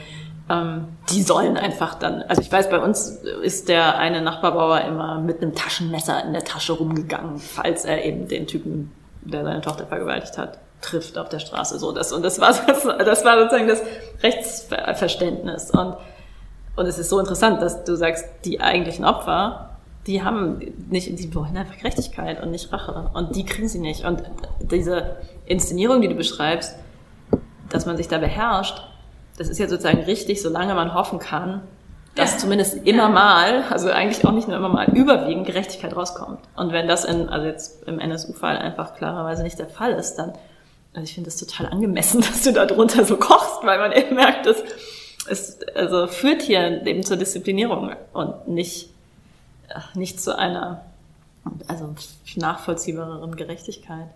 ähm, die sollen einfach dann, also ich weiß, bei uns ist der eine Nachbarbauer immer mit einem Taschenmesser in der Tasche rumgegangen, falls er eben den Typen, der seine Tochter vergewaltigt hat, trifft auf der Straße. So das und das war das, das war sozusagen das Rechtsverständnis. Und und es ist so interessant, dass du sagst, die eigentlichen Opfer, die haben nicht, die wollen einfach Gerechtigkeit und nicht Rache. Und die kriegen sie nicht. Und diese Inszenierung, die du beschreibst, dass man sich da beherrscht, das ist ja sozusagen richtig, solange man hoffen kann, dass ja. zumindest immer mal, also eigentlich auch nicht nur immer mal, überwiegend Gerechtigkeit rauskommt. Und wenn das in, also jetzt im NSU-Fall einfach klarerweise nicht der Fall ist, dann, also ich finde es total angemessen, dass du da drunter so kochst, weil man eben merkt, dass es also führt hier eben zur Disziplinierung und nicht, nicht zu einer also nachvollziehbareren Gerechtigkeit.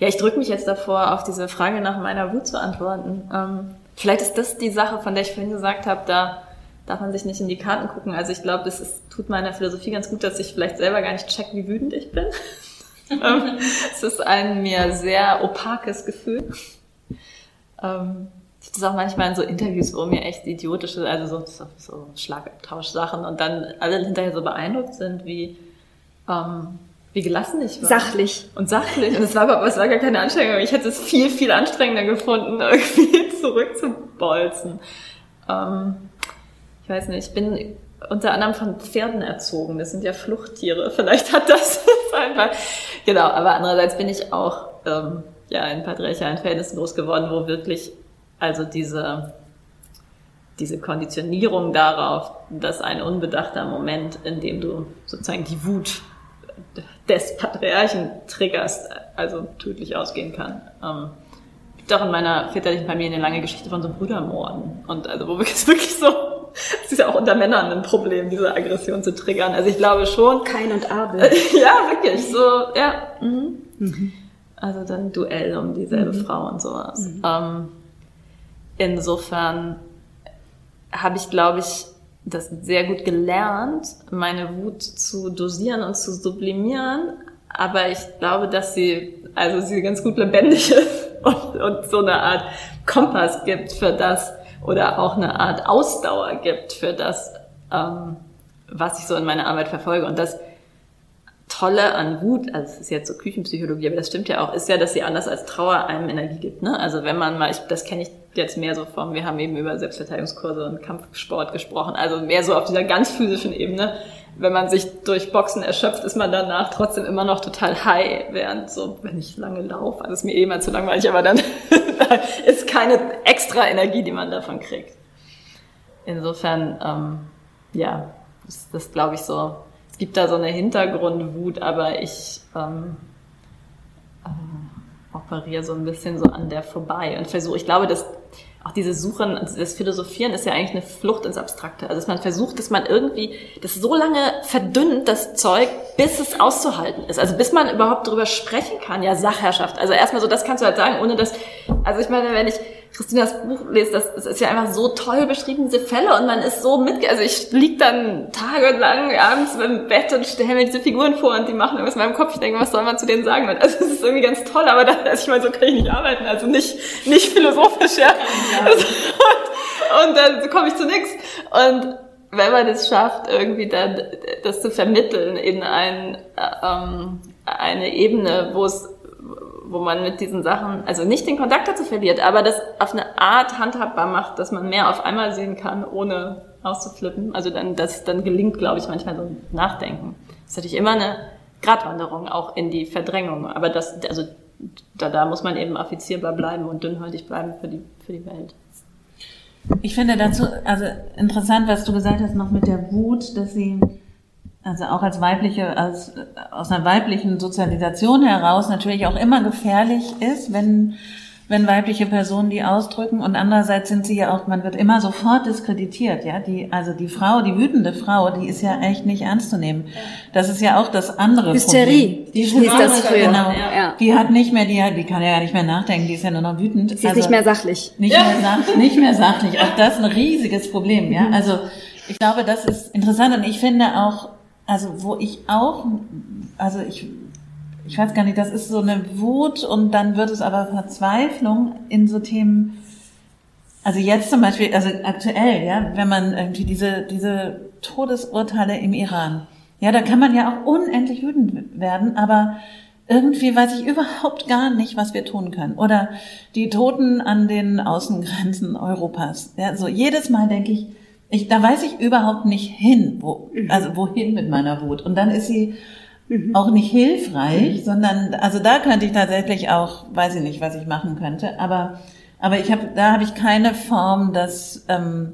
Ja, ich drücke mich jetzt davor, auf diese Frage nach meiner Wut zu antworten. Ähm, Vielleicht ist das die Sache, von der ich vorhin gesagt habe, da darf man sich nicht in die Karten gucken. Also ich glaube, es tut meiner Philosophie ganz gut, dass ich vielleicht selber gar nicht check, wie wütend ich bin. Ähm, es ist ein mir sehr opakes Gefühl. Ähm, ich das auch manchmal in so Interviews, wo mir echt idiotische, also so, so Schlagabtausch-Sachen und dann alle hinterher so beeindruckt sind, wie, ähm, wie gelassen ich war. Sachlich. Und sachlich. Und es war aber, es war gar keine Anstrengung. Ich hätte es viel, viel anstrengender gefunden, irgendwie zurückzubolzen. Ähm, ich weiß nicht, ich bin unter anderem von Pferden erzogen. Das sind ja Fluchttiere. Vielleicht hat das einfach. Genau, aber andererseits bin ich auch ähm, ja in patriarchalen Verhältnissen groß geworden, wo wirklich also diese diese Konditionierung darauf, dass ein unbedachter Moment, in dem du sozusagen die Wut des Patriarchen triggerst, also tödlich ausgehen kann. Ähm, gibt auch in meiner väterlichen Familie eine lange Geschichte von so Brüdermorden. Und also wo wirklich, wirklich so, es ist ja auch unter Männern ein Problem, diese Aggression zu triggern. Also ich glaube schon. Kein und Abel. ja, wirklich. So, ja. Mhm. Mhm. Also dann Duell um dieselbe mhm. Frau und sowas. Mhm. Ähm, insofern habe ich, glaube ich, das sehr gut gelernt, meine Wut zu dosieren und zu sublimieren. Aber ich glaube, dass sie, also sie ganz gut lebendig ist und, und so eine Art Kompass gibt für das oder auch eine Art Ausdauer gibt für das, ähm, was ich so in meiner Arbeit verfolge. Und das Tolle an Wut, also es ist jetzt so Küchenpsychologie, aber das stimmt ja auch, ist ja, dass sie anders als Trauer einem Energie gibt. Ne? Also wenn man mal, ich, das kenne ich jetzt mehr so vom, wir haben eben über Selbstverteidigungskurse und Kampfsport gesprochen, also mehr so auf dieser ganz physischen Ebene. Wenn man sich durch Boxen erschöpft, ist man danach trotzdem immer noch total high, während so, wenn ich lange laufe, also ist mir eh immer zu langweilig, aber dann ist keine extra Energie, die man davon kriegt. Insofern, ähm, ja, ist das glaube ich so, es gibt da so eine Hintergrundwut, aber ich ähm, äh, operiere so ein bisschen so an der vorbei und versuche, ich glaube, dass auch diese Suchen, also das Philosophieren ist ja eigentlich eine Flucht ins Abstrakte. Also dass man versucht, dass man irgendwie das so lange verdünnt, das Zeug, bis es auszuhalten ist. Also bis man überhaupt darüber sprechen kann, ja, Sachherrschaft. Also erstmal so, das kannst du halt sagen, ohne dass, also ich meine, wenn ich Christinas Buch lese, das, das ist ja einfach so toll beschrieben, diese Fälle, und man ist so mit, also ich lieg dann tagelang abends im Bett und stelle mir diese Figuren vor und die machen irgendwas in meinem Kopf. Ich denke, was soll man zu denen sagen? Also es ist irgendwie ganz toll, aber da, also ich meine, so kann ich nicht arbeiten, also nicht, nicht philosophisch, ja. ja. Und, und dann komme ich zu nichts. Und wenn man es schafft, irgendwie dann das zu vermitteln in ein, ähm, eine Ebene, wo es wo man mit diesen Sachen, also nicht den Kontakt dazu verliert, aber das auf eine Art handhabbar macht, dass man mehr auf einmal sehen kann, ohne auszuflippen. Also dann, das dann gelingt, glaube ich, manchmal so ein Nachdenken. Das ist natürlich immer eine Gratwanderung auch in die Verdrängung, aber das, also da, da muss man eben affizierbar bleiben und dünnhäutig bleiben für die, für die Welt. Ich finde dazu, also interessant, was du gesagt hast noch mit der Wut, dass sie also auch als weibliche, als, aus einer weiblichen Sozialisation heraus natürlich auch immer gefährlich ist, wenn, wenn weibliche Personen die ausdrücken und andererseits sind sie ja auch, man wird immer sofort diskreditiert, ja, die, also die Frau, die wütende Frau, die ist ja echt nicht ernst zu nehmen. Das ist ja auch das andere Hysterie. Problem. Die hieß das früher. Genau. Ja. Die hat nicht mehr, die, die kann ja nicht mehr nachdenken, die ist ja nur noch wütend. Sie ist also, nicht mehr sachlich. Nicht, ja. mehr, sach, nicht mehr sachlich. Auch das ist ein riesiges Problem, ja. Also, ich glaube, das ist interessant und ich finde auch, also wo ich auch, also ich, ich weiß gar nicht, das ist so eine Wut und dann wird es aber Verzweiflung in so Themen, also jetzt zum Beispiel, also aktuell, ja, wenn man irgendwie diese, diese Todesurteile im Iran, ja, da kann man ja auch unendlich wütend werden, aber irgendwie weiß ich überhaupt gar nicht, was wir tun können. Oder die Toten an den Außengrenzen Europas. Ja, so jedes Mal denke ich, ich, da weiß ich überhaupt nicht hin, wo, mhm. also wohin mit meiner Wut. Und dann ist sie mhm. auch nicht hilfreich, mhm. sondern, also da könnte ich tatsächlich auch, weiß ich nicht, was ich machen könnte, aber, aber ich habe, da habe ich keine Form, das ähm,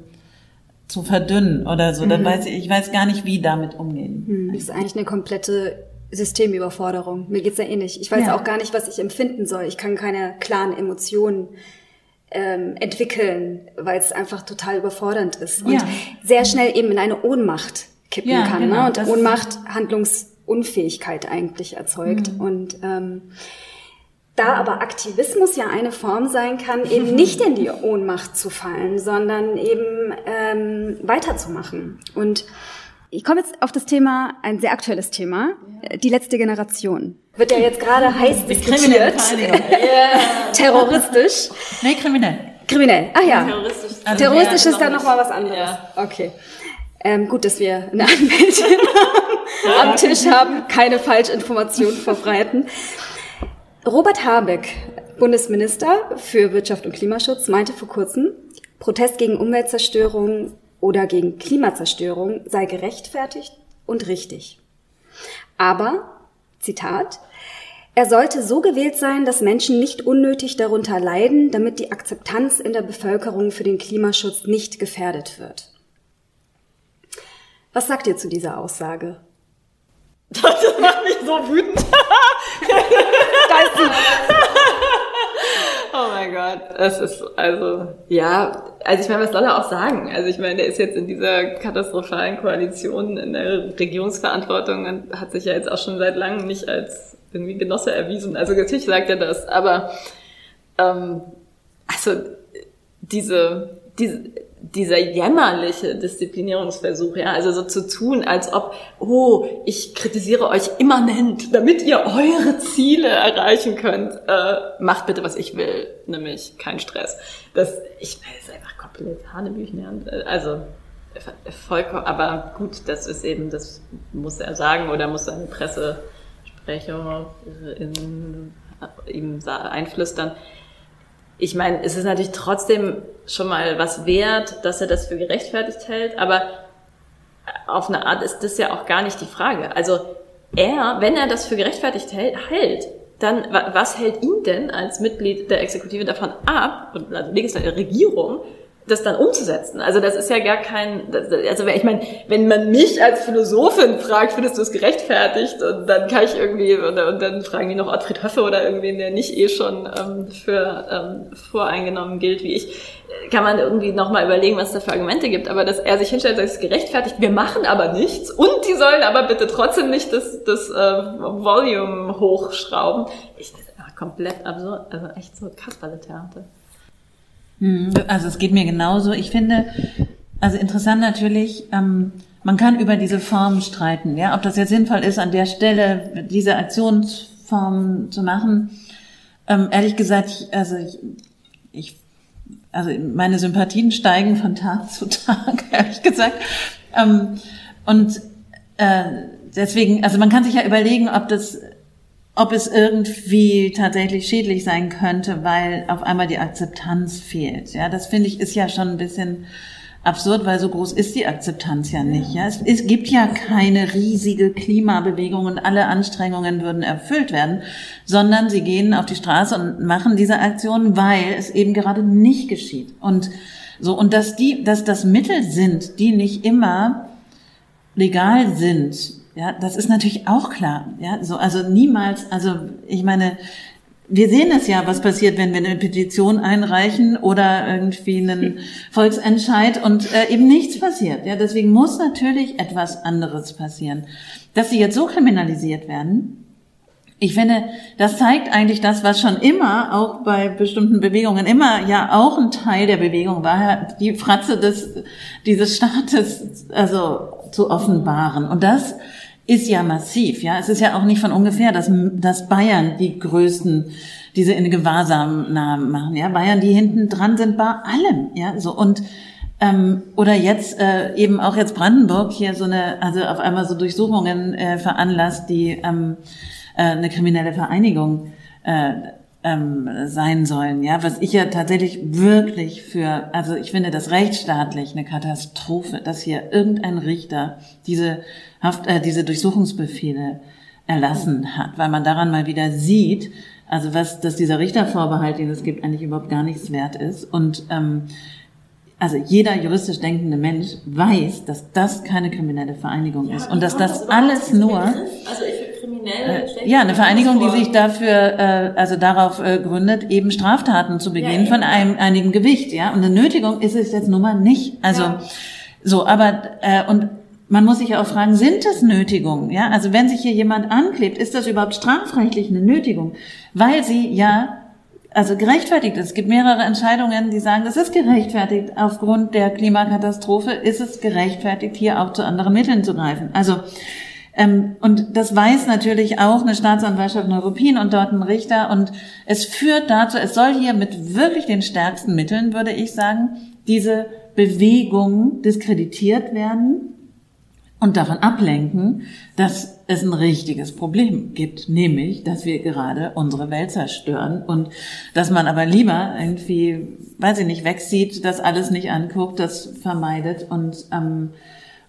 zu verdünnen oder so. Da weiß ich, ich weiß gar nicht, wie damit umgehen. Mhm. Das ist eigentlich eine komplette Systemüberforderung. Mir geht's ja ähnlich. Ich weiß ja. auch gar nicht, was ich empfinden soll. Ich kann keine klaren Emotionen ähm, entwickeln, weil es einfach total überfordernd ist und ja. sehr schnell eben in eine Ohnmacht kippen ja, kann. Ne? Genau, ne? Und Ohnmacht Handlungsunfähigkeit eigentlich erzeugt. Mhm. Und ähm, da aber Aktivismus ja eine Form sein kann, eben nicht in die Ohnmacht zu fallen, sondern eben ähm, weiterzumachen. Und ich komme jetzt auf das Thema, ein sehr aktuelles Thema, die letzte Generation. Wird ja jetzt gerade heiß diskutiert. Terroristisch. Nee, kriminell. Kriminell, ah ja. Terroristisch, also Terroristisch ist dann nochmal was anderes. Ja. Okay. Ähm, gut, dass wir eine Anwältin am Tisch haben, keine Falschinformationen verbreiten. Robert Habeck, Bundesminister für Wirtschaft und Klimaschutz, meinte vor kurzem, Protest gegen Umweltzerstörung oder gegen Klimazerstörung sei gerechtfertigt und richtig. Aber, Zitat, er sollte so gewählt sein, dass Menschen nicht unnötig darunter leiden, damit die Akzeptanz in der Bevölkerung für den Klimaschutz nicht gefährdet wird. Was sagt ihr zu dieser Aussage? Das macht mich so wütend. Oh mein Gott, es ist also ja, also ich meine, was soll er auch sagen? Also ich meine, der ist jetzt in dieser katastrophalen Koalition in der Regierungsverantwortung und hat sich ja jetzt auch schon seit langem nicht als irgendwie Genosse erwiesen. Also natürlich sagt er das, aber ähm, also diese, diese dieser jämmerliche Disziplinierungsversuch, ja, also so zu tun, als ob, oh, ich kritisiere euch immanent, damit ihr eure Ziele erreichen könnt, äh, macht bitte, was ich will, nämlich kein Stress. Das, ich weiß, einfach komplett Hanebüchen, also vollkommen, aber gut, das ist eben, das muss er sagen oder muss seine Pressesprecher in, ihm einflüstern. ich meine, es ist natürlich trotzdem schon mal was wert, dass er das für gerechtfertigt hält, aber auf eine Art ist das ja auch gar nicht die Frage. Also er, wenn er das für gerechtfertigt hält, dann was hält ihn denn als Mitglied der Exekutive davon ab, also Legislative Regierung, das dann umzusetzen. Also das ist ja gar kein, also ich meine, wenn man mich als Philosophin fragt, findest du es gerechtfertigt? Und dann kann ich irgendwie, und, und dann fragen die noch Ottfried Höffe oder irgendwen, der nicht eh schon ähm, für ähm, voreingenommen gilt wie ich, kann man irgendwie nochmal überlegen, was es da für Argumente gibt. Aber dass er sich hinstellt, das ist gerechtfertigt, wir machen aber nichts und die sollen aber bitte trotzdem nicht das, das äh, Volume hochschrauben. Ich, ist komplett absurd, also echt so Kasperle-Theater. Mhm. Also es geht mir genauso. Ich finde, also interessant natürlich, ähm, man kann über diese Formen streiten, ja, ob das jetzt sinnvoll ist, an der Stelle diese Aktionsform zu machen. Ähm, ehrlich gesagt, ich, also ich, ich, also meine Sympathien steigen von Tag zu Tag, ehrlich gesagt. Ähm, und äh, deswegen, also man kann sich ja überlegen, ob das ob es irgendwie tatsächlich schädlich sein könnte, weil auf einmal die Akzeptanz fehlt. Ja, das finde ich ist ja schon ein bisschen absurd, weil so groß ist die Akzeptanz ja nicht. Ja, es, es gibt ja keine riesige Klimabewegung und alle Anstrengungen würden erfüllt werden, sondern sie gehen auf die Straße und machen diese Aktion, weil es eben gerade nicht geschieht. Und so und dass die, dass das Mittel sind, die nicht immer legal sind, ja, das ist natürlich auch klar. Ja, so, also niemals, also ich meine, wir sehen es ja, was passiert, wenn wir eine Petition einreichen oder irgendwie einen Volksentscheid und äh, eben nichts passiert. Ja, deswegen muss natürlich etwas anderes passieren. Dass sie jetzt so kriminalisiert werden, ich finde, das zeigt eigentlich das, was schon immer auch bei bestimmten Bewegungen immer ja auch ein Teil der Bewegung war, die Fratze des dieses Staates also zu offenbaren. Und das ist ja massiv. Ja, es ist ja auch nicht von ungefähr, dass, dass Bayern die größten diese in Gewahrsam machen. Ja, Bayern, die hinten dran sind bei allem. Ja, so und ähm, oder jetzt äh, eben auch jetzt Brandenburg hier so eine, also auf einmal so Durchsuchungen äh, veranlasst, die ähm, äh, eine kriminelle Vereinigung äh, ähm, sein sollen. Ja, was ich ja tatsächlich wirklich für, also ich finde das rechtsstaatlich eine Katastrophe, dass hier irgendein Richter diese Haft, äh, diese Durchsuchungsbefehle erlassen hat, weil man daran mal wieder sieht, also was, dass dieser Richtervorbehalt, den es gibt, eigentlich überhaupt gar nichts wert ist. Und ähm, also jeder juristisch denkende Mensch weiß, dass das keine kriminelle Vereinigung ja, ist und dass das, das alles nur also äh, ja eine Vereinigung, die sich dafür äh, also darauf äh, gründet, eben Straftaten zu begehen ja, von einem einigem Gewicht, ja und eine Nötigung ist es jetzt nun mal nicht. Also ja. so, aber äh, und man muss sich auch fragen, sind das Nötigungen? Ja, also wenn sich hier jemand anklebt, ist das überhaupt strafrechtlich eine Nötigung? Weil sie ja, also gerechtfertigt ist. Es gibt mehrere Entscheidungen, die sagen, das ist gerechtfertigt. Aufgrund der Klimakatastrophe ist es gerechtfertigt, hier auch zu anderen Mitteln zu greifen. Also, ähm, und das weiß natürlich auch eine Staatsanwaltschaft Neuruppin und dort ein Richter. Und es führt dazu, es soll hier mit wirklich den stärksten Mitteln, würde ich sagen, diese Bewegung diskreditiert werden und davon ablenken, dass es ein richtiges Problem gibt, nämlich, dass wir gerade unsere Welt zerstören und dass man aber lieber irgendwie, weiß ich nicht, wegsieht, das alles nicht anguckt, das vermeidet und ähm,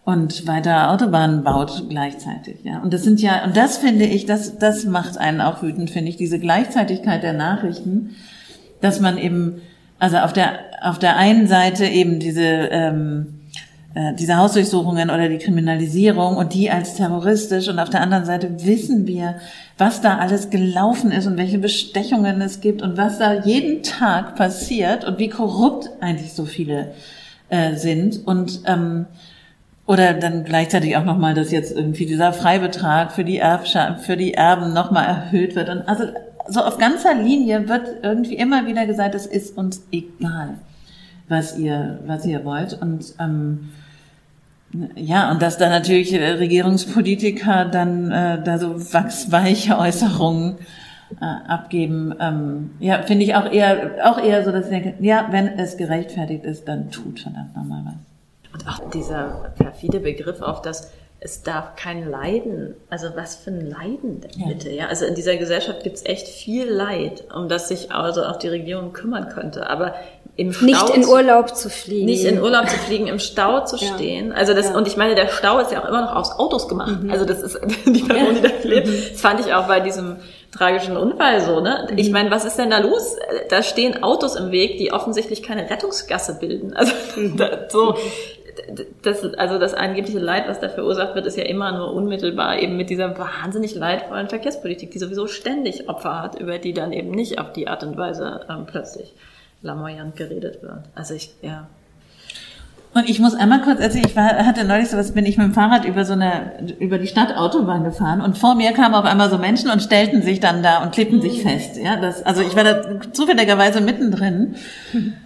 und weiter Autobahnen baut gleichzeitig, ja. Und das sind ja, und das finde ich, das, das macht einen auch wütend, finde ich, diese Gleichzeitigkeit der Nachrichten, dass man eben, also auf der, auf der einen Seite eben diese, ähm, äh, diese Hausdurchsuchungen oder die Kriminalisierung und die als terroristisch. Und auf der anderen Seite wissen wir, was da alles gelaufen ist und welche Bestechungen es gibt und was da jeden Tag passiert und wie korrupt eigentlich so viele äh, sind. Und ähm, oder dann gleichzeitig auch nochmal, dass jetzt irgendwie dieser Freibetrag für die Erbschaft, für die Erben nochmal erhöht wird. Und also so auf ganzer Linie wird irgendwie immer wieder gesagt, es ist uns egal, was ihr was ihr wollt. Und ähm, ja, und dass da natürlich äh, Regierungspolitiker dann äh, da so wachsweiche Äußerungen äh, abgeben, ähm, ja, finde ich auch eher, auch eher so, dass ich denke, ja, wenn es gerechtfertigt ist, dann tut verdammt nochmal was. Und auch dieser perfide Begriff auf das es darf kein Leiden, also was für ein Leiden denn bitte, ja? Also in dieser Gesellschaft gibt's echt viel Leid, um das sich also auch die Regierung kümmern könnte. Aber im Stau nicht in Urlaub zu fliegen. Nicht in Urlaub zu fliegen, im Stau zu ja. stehen. Also das, ja. und ich meine, der Stau ist ja auch immer noch aus Autos gemacht. Mhm. Also das ist die Person, die da lebt. Mhm. Das fand ich auch bei diesem tragischen Unfall so, ne? Mhm. Ich meine, was ist denn da los? Da stehen Autos im Weg, die offensichtlich keine Rettungsgasse bilden. Also mhm. da, so, das, also das angebliche Leid, was da verursacht wird, ist ja immer nur unmittelbar eben mit dieser wahnsinnig leidvollen Verkehrspolitik, die sowieso ständig Opfer hat, über die dann eben nicht auf die Art und Weise ähm, plötzlich lamoyant geredet wird. Also ich, ja. Und ich muss einmal kurz erzählen, ich war, hatte neulich so was, bin ich mit dem Fahrrad über so eine, über die Stadtautobahn gefahren und vor mir kamen auf einmal so Menschen und stellten sich dann da und klebten sich fest, ja, das, also ich war da zufälligerweise mittendrin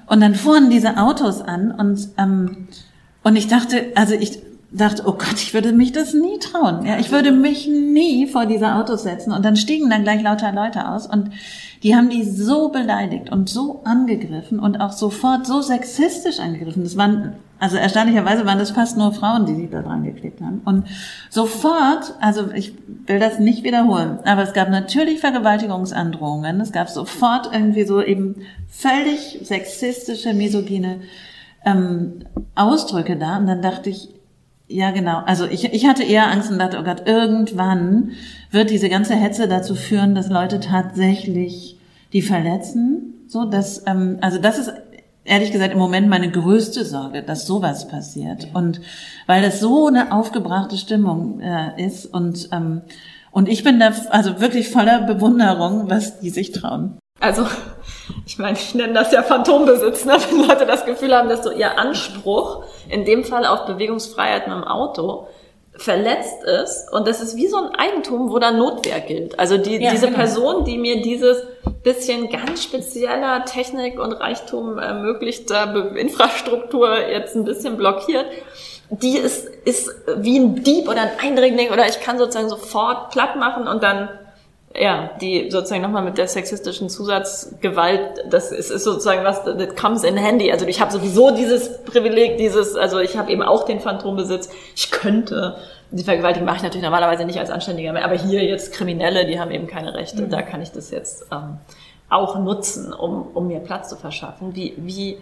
und dann fuhren diese Autos an und, ähm, und ich dachte, also ich dachte, oh Gott, ich würde mich das nie trauen, ja, ich würde mich nie vor diese Autos setzen und dann stiegen dann gleich lauter Leute aus und die haben die so beleidigt und so angegriffen und auch sofort so sexistisch angegriffen. Das waren, also erstaunlicherweise waren das fast nur Frauen, die sich da dran geklebt haben. Und sofort, also ich will das nicht wiederholen, aber es gab natürlich Vergewaltigungsandrohungen. Es gab sofort irgendwie so eben völlig sexistische, misogyne ähm, Ausdrücke da. Und dann dachte ich, ja, genau. Also ich, ich hatte eher Angst und dachte, oh Gott, irgendwann wird diese ganze Hetze dazu führen, dass Leute tatsächlich die verletzen. So, dass, ähm, also das ist ehrlich gesagt im Moment meine größte Sorge, dass sowas passiert. Und weil das so eine aufgebrachte Stimmung äh, ist und ähm, und ich bin da also wirklich voller Bewunderung, was die sich trauen. Also, ich meine, ich nenne das ja Phantombesitz, ne? wenn Leute das Gefühl haben, dass so ihr Anspruch, in dem Fall auf Bewegungsfreiheit mit dem Auto, verletzt ist. Und das ist wie so ein Eigentum, wo dann Notwehr gilt. Also die, ja, diese genau. Person, die mir dieses bisschen ganz spezieller Technik und Reichtum ermöglichter Infrastruktur jetzt ein bisschen blockiert, die ist, ist wie ein Dieb oder ein Eindringling oder ich kann sozusagen sofort platt machen und dann ja, die sozusagen nochmal mit der sexistischen Zusatzgewalt, das ist, ist sozusagen was, that comes in handy. Also ich habe sowieso dieses Privileg, dieses, also ich habe eben auch den Phantombesitz. Ich könnte, die Vergewaltigung mache ich natürlich normalerweise nicht als Anständiger mehr, aber hier jetzt Kriminelle, die haben eben keine Rechte. Mhm. Da kann ich das jetzt ähm, auch nutzen, um, um mir Platz zu verschaffen. Wie, wie,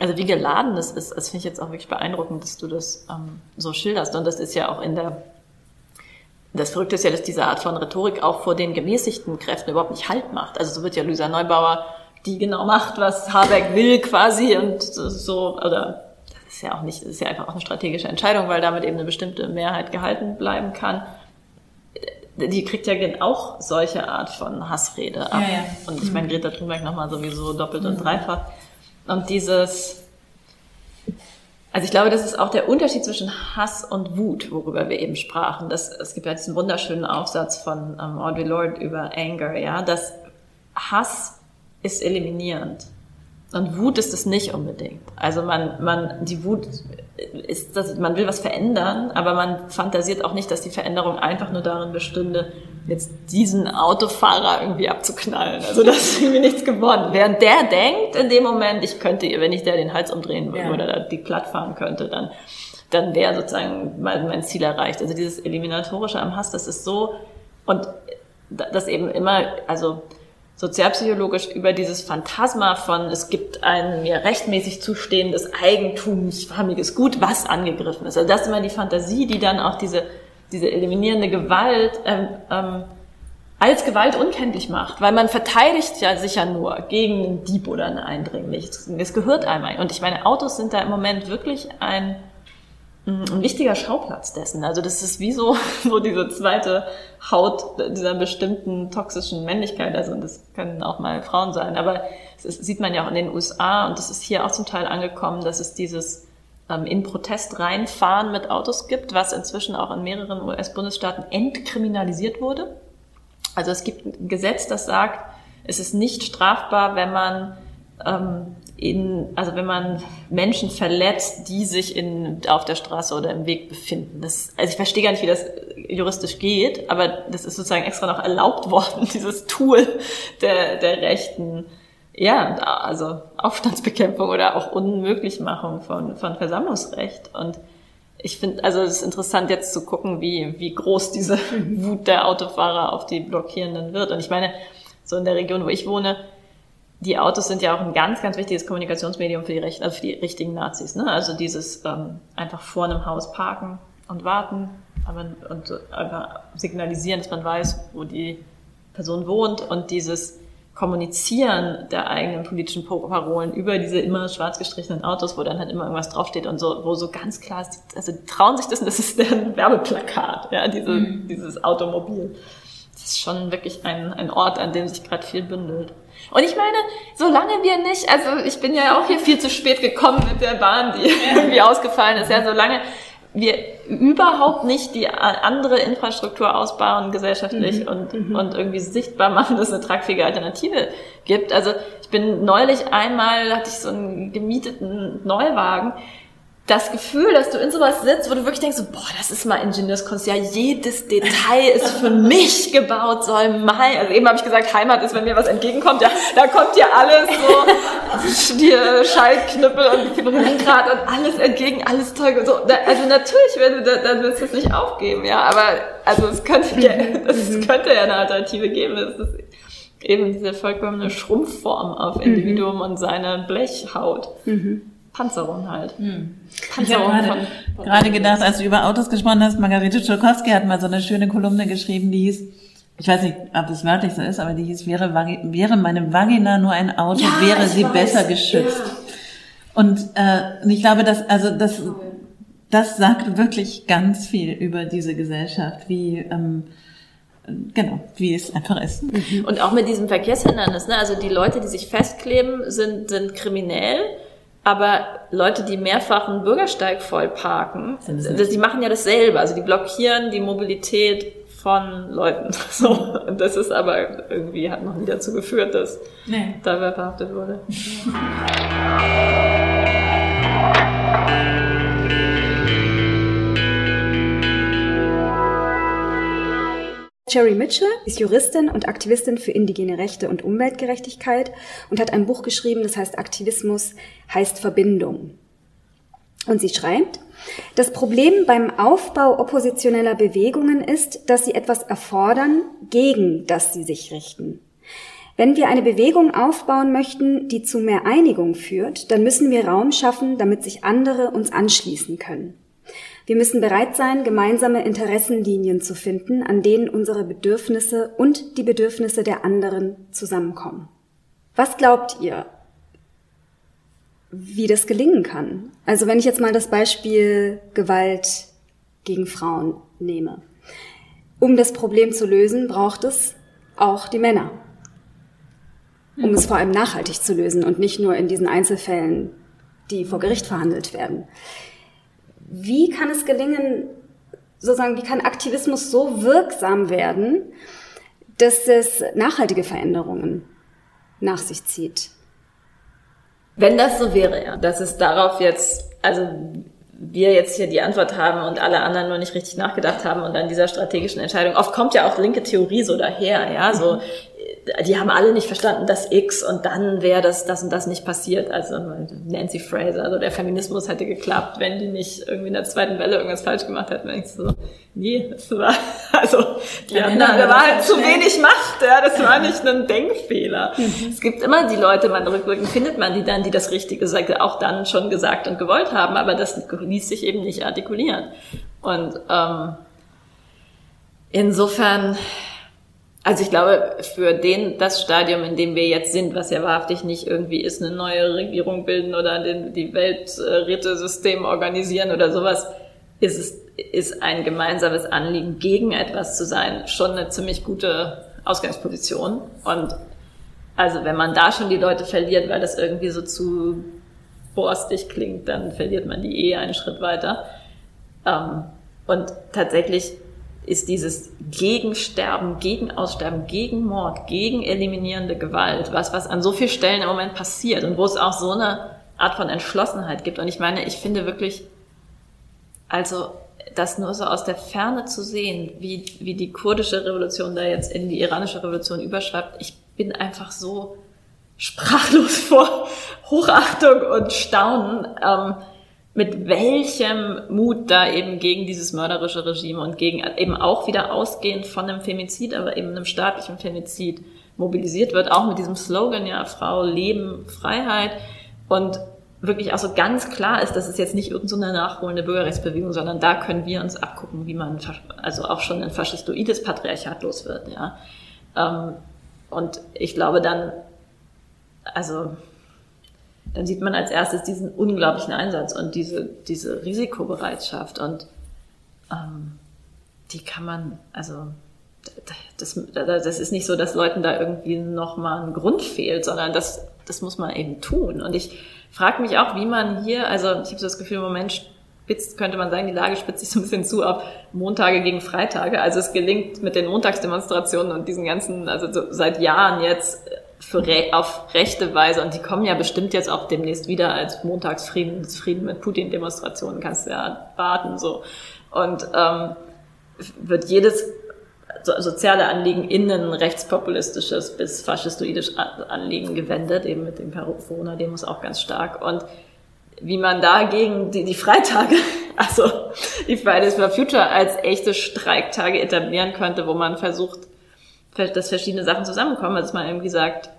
also wie geladen das ist, das finde ich jetzt auch wirklich beeindruckend, dass du das ähm, so schilderst. Und das ist ja auch in der das Verrückte ist ja, dass diese Art von Rhetorik auch vor den gemäßigten Kräften überhaupt nicht Halt macht. Also so wird ja Luisa Neubauer, die genau macht, was Habeck will quasi und so, oder das ist ja auch nicht, das ist ja einfach auch eine strategische Entscheidung, weil damit eben eine bestimmte Mehrheit gehalten bleiben kann. Die kriegt ja auch solche Art von Hassrede ab. Ja, ja. Und ich meine, Greta Thunberg nochmal sowieso doppelt und dreifach. Und dieses, also ich glaube, das ist auch der Unterschied zwischen Hass und Wut, worüber wir eben sprachen. Das, es gibt ja diesen wunderschönen Aufsatz von ähm, Audre Lorde über Anger, ja, dass Hass ist eliminierend. Und Wut ist es nicht unbedingt. Also man, man, die Wut ist, dass man will was verändern, aber man fantasiert auch nicht, dass die Veränderung einfach nur darin bestünde, jetzt diesen Autofahrer irgendwie abzuknallen. Also das ist irgendwie nichts geworden. Während der denkt in dem Moment, ich könnte, wenn ich der den Hals umdrehen würde ja. oder die platt fahren könnte, dann, dann wäre sozusagen mein, mein Ziel erreicht. Also dieses Eliminatorische am Hass, das ist so, und das eben immer, also sozialpsychologisch über dieses Phantasma von, es gibt ein mir rechtmäßig zustehendes eigentumsförmiges Gut, was angegriffen ist. Also das ist immer die Fantasie, die dann auch diese, diese eliminierende Gewalt ähm, ähm, als Gewalt unkenntlich macht, weil man verteidigt ja sicher nur gegen einen Dieb oder einen Eindringlich. Es gehört einmal. Und ich meine, Autos sind da im Moment wirklich ein ein wichtiger Schauplatz dessen. Also das ist wie so, so diese zweite Haut dieser bestimmten toxischen Männlichkeit. Also das können auch mal Frauen sein. Aber das sieht man ja auch in den USA und das ist hier auch zum Teil angekommen, dass es dieses ähm, in Protest reinfahren mit Autos gibt, was inzwischen auch in mehreren US-Bundesstaaten entkriminalisiert wurde. Also es gibt ein Gesetz, das sagt, es ist nicht strafbar, wenn man ähm, in, also wenn man Menschen verletzt, die sich in, auf der Straße oder im Weg befinden. Das, also ich verstehe gar nicht, wie das juristisch geht, aber das ist sozusagen extra noch erlaubt worden, dieses Tool der, der rechten, ja, also Aufstandsbekämpfung oder auch Unmöglichmachung von, von Versammlungsrecht. Und ich finde, also es ist interessant jetzt zu gucken, wie, wie groß diese Wut der Autofahrer auf die Blockierenden wird. Und ich meine, so in der Region, wo ich wohne, die Autos sind ja auch ein ganz, ganz wichtiges Kommunikationsmedium für die, Recht, also für die richtigen Nazis. Ne? Also dieses ähm, einfach vor einem Haus parken und warten aber, und einfach signalisieren, dass man weiß, wo die Person wohnt und dieses Kommunizieren der eigenen politischen Parolen über diese immer schwarz gestrichenen Autos, wo dann halt immer irgendwas draufsteht und so, wo so ganz klar ist, also die trauen sich das und das ist deren Werbeplakat, ja, diese, mhm. dieses Automobil. Das ist schon wirklich ein, ein Ort, an dem sich gerade viel bündelt. Und ich meine, solange wir nicht, also ich bin ja auch hier viel zu spät gekommen mit der Bahn, die irgendwie ausgefallen ist, ja, solange wir überhaupt nicht die andere Infrastruktur ausbauen gesellschaftlich mhm. und, mhm. und irgendwie sichtbar machen, dass es eine tragfähige Alternative gibt. Also ich bin neulich einmal, hatte ich so einen gemieteten Neuwagen, das Gefühl, dass du in sowas sitzt, wo du wirklich denkst, so, boah, das ist mal Ingenieurskunst, ja, jedes Detail ist für mich gebaut, soll mein, also eben habe ich gesagt, Heimat ist, wenn mir was entgegenkommt, ja, da kommt dir alles so, dir Schallknüppel und Lenkrad und alles entgegen, alles toll und so. Also natürlich, wenn du, dann willst du es nicht aufgeben, ja, aber, also es könnte ja, es könnte ja eine Alternative geben, es ist eben diese vollkommene Schrumpfform auf mhm. Individuum mhm. und seine Blechhaut. Mhm. Panzerung halt. Hm. Panzerung ich habe gerade, gerade gedacht, als du über Autos gesprochen hast, Margarete Tscholkowski hat mal so eine schöne Kolumne geschrieben, die hieß, ich weiß nicht, ob das wörtlich so ist, aber die hieß, wäre, wäre meine Vagina nur ein Auto, ja, wäre sie weiß. besser geschützt. Ja. Und, äh, und ich glaube, dass, also das, das sagt wirklich ganz viel über diese Gesellschaft, wie, ähm, genau, wie es einfach ist. Und auch mit diesem Verkehrshindernis, ne? Also die Leute, die sich festkleben, sind, sind kriminell aber Leute, die mehrfach einen Bürgersteig voll parken, die machen ja dasselbe. Also die blockieren die Mobilität von Leuten. So. Und das ist aber irgendwie, hat noch nie dazu geführt, dass nee. da wer verhaftet wurde. Cherry Mitchell ist Juristin und Aktivistin für indigene Rechte und Umweltgerechtigkeit und hat ein Buch geschrieben, das heißt Aktivismus heißt Verbindung. Und sie schreibt, das Problem beim Aufbau oppositioneller Bewegungen ist, dass sie etwas erfordern, gegen das sie sich richten. Wenn wir eine Bewegung aufbauen möchten, die zu mehr Einigung führt, dann müssen wir Raum schaffen, damit sich andere uns anschließen können. Wir müssen bereit sein, gemeinsame Interessenlinien zu finden, an denen unsere Bedürfnisse und die Bedürfnisse der anderen zusammenkommen. Was glaubt ihr, wie das gelingen kann? Also wenn ich jetzt mal das Beispiel Gewalt gegen Frauen nehme. Um das Problem zu lösen, braucht es auch die Männer. Um es vor allem nachhaltig zu lösen und nicht nur in diesen Einzelfällen, die vor Gericht verhandelt werden. Wie kann es gelingen, sozusagen, wie kann Aktivismus so wirksam werden, dass es nachhaltige Veränderungen nach sich zieht? Wenn das so wäre, ja, dass es darauf jetzt, also wir jetzt hier die Antwort haben und alle anderen nur nicht richtig nachgedacht haben und an dieser strategischen Entscheidung. Oft kommt ja auch linke Theorie so daher, ja, so mhm die haben alle nicht verstanden, dass X und dann wäre das, das und das nicht passiert. Also Nancy Fraser, also der Feminismus hätte geklappt, wenn die nicht irgendwie in der zweiten Welle irgendwas falsch gemacht hätten. Wenn ich so, nee, das war, also, die ja, hatten, da war halt zu wenig Macht, ja, das war nicht ein Denkfehler. Mhm. Es gibt immer die Leute, man rückwirkend findet man die dann, die das Richtige auch dann schon gesagt und gewollt haben, aber das ließ sich eben nicht artikulieren. Und ähm, insofern, also ich glaube, für den, das Stadium, in dem wir jetzt sind, was ja wahrhaftig nicht irgendwie ist, eine neue Regierung bilden oder den, die Welträtesystem organisieren oder sowas, ist es, ist ein gemeinsames Anliegen, gegen etwas zu sein, schon eine ziemlich gute Ausgangsposition. Und also wenn man da schon die Leute verliert, weil das irgendwie so zu borstig klingt, dann verliert man die eh einen Schritt weiter. Ähm, und tatsächlich ist dieses Gegensterben, Gegenaussterben, Gegenmord, gegen eliminierende Gewalt, was, was an so vielen Stellen im Moment passiert und wo es auch so eine Art von Entschlossenheit gibt. Und ich meine, ich finde wirklich, also das nur so aus der Ferne zu sehen, wie, wie die kurdische Revolution da jetzt in die iranische Revolution überschreibt, ich bin einfach so sprachlos vor Hochachtung und Staunen. Ähm, mit welchem Mut da eben gegen dieses mörderische Regime und gegen eben auch wieder ausgehend von einem Femizid, aber eben einem staatlichen Femizid mobilisiert wird, auch mit diesem Slogan, ja, Frau, Leben, Freiheit und wirklich auch so ganz klar ist, dass es jetzt nicht irgendeine nachholende Bürgerrechtsbewegung, sondern da können wir uns abgucken, wie man also auch schon ein faschistoides Patriarchat los wird, ja. Ähm, und ich glaube dann, also dann sieht man als erstes diesen unglaublichen Einsatz und diese, diese Risikobereitschaft und ähm, die kann man, also das, das ist nicht so, dass Leuten da irgendwie nochmal ein Grund fehlt, sondern das, das muss man eben tun. Und ich frage mich auch, wie man hier, also ich habe so das Gefühl, im Moment spitzt, könnte man sagen, die Lage spitzt sich so ein bisschen zu auf Montage gegen Freitage. Also es gelingt mit den Montagsdemonstrationen und diesen ganzen, also so seit Jahren jetzt für re auf rechte Weise, und die kommen ja bestimmt jetzt auch demnächst wieder als Montagsfrieden, Frieden mit Putin-Demonstrationen, kannst du ja warten, so. Und ähm, wird jedes so, soziale Anliegen in ein rechtspopulistisches bis faschistoides Anliegen gewendet, eben mit den Corona-Demos auch ganz stark. Und wie man dagegen die, die Freitage, also die Fridays for Future als echte Streiktage etablieren könnte, wo man versucht, dass verschiedene Sachen zusammenkommen. Also dass man irgendwie sagt,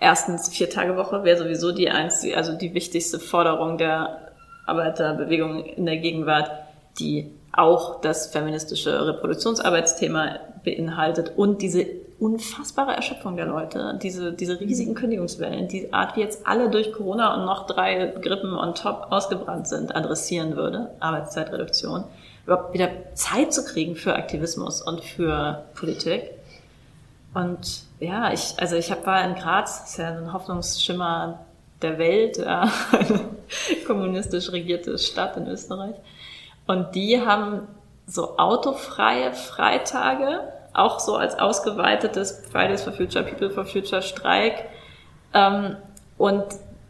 erstens vier Tage Woche wäre sowieso die einzige, also die wichtigste Forderung der Arbeiterbewegung in der Gegenwart, die auch das feministische Reproduktionsarbeitsthema beinhaltet und diese unfassbare Erschöpfung der Leute, diese, diese riesigen Kündigungswellen, die Art, wie jetzt alle durch Corona und noch drei Grippen on top ausgebrannt sind, adressieren würde, Arbeitszeitreduktion. Überhaupt wieder Zeit zu kriegen für Aktivismus und für Politik. Und ja, ich, also ich hab, war in Graz, ist ja ein Hoffnungsschimmer der Welt, ja, eine kommunistisch regierte Stadt in Österreich. Und die haben so autofreie Freitage, auch so als ausgeweitetes Fridays for Future, People for Future Streik. Ähm, und